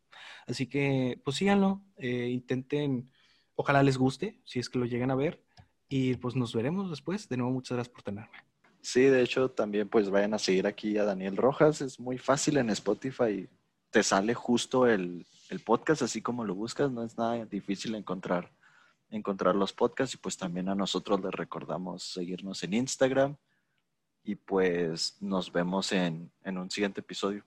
Así que, pues síganlo, intenten, ojalá les guste, si es que lo llegan a ver. Y pues nos veremos después. De nuevo, muchas gracias por tenerme. Sí, de hecho, también pues vayan a seguir aquí a Daniel Rojas. Es muy fácil en Spotify. Te sale justo el, el podcast, así como lo buscas. No es nada difícil encontrar encontrar los podcasts y pues también a nosotros les recordamos seguirnos en Instagram y pues nos vemos en, en un siguiente episodio.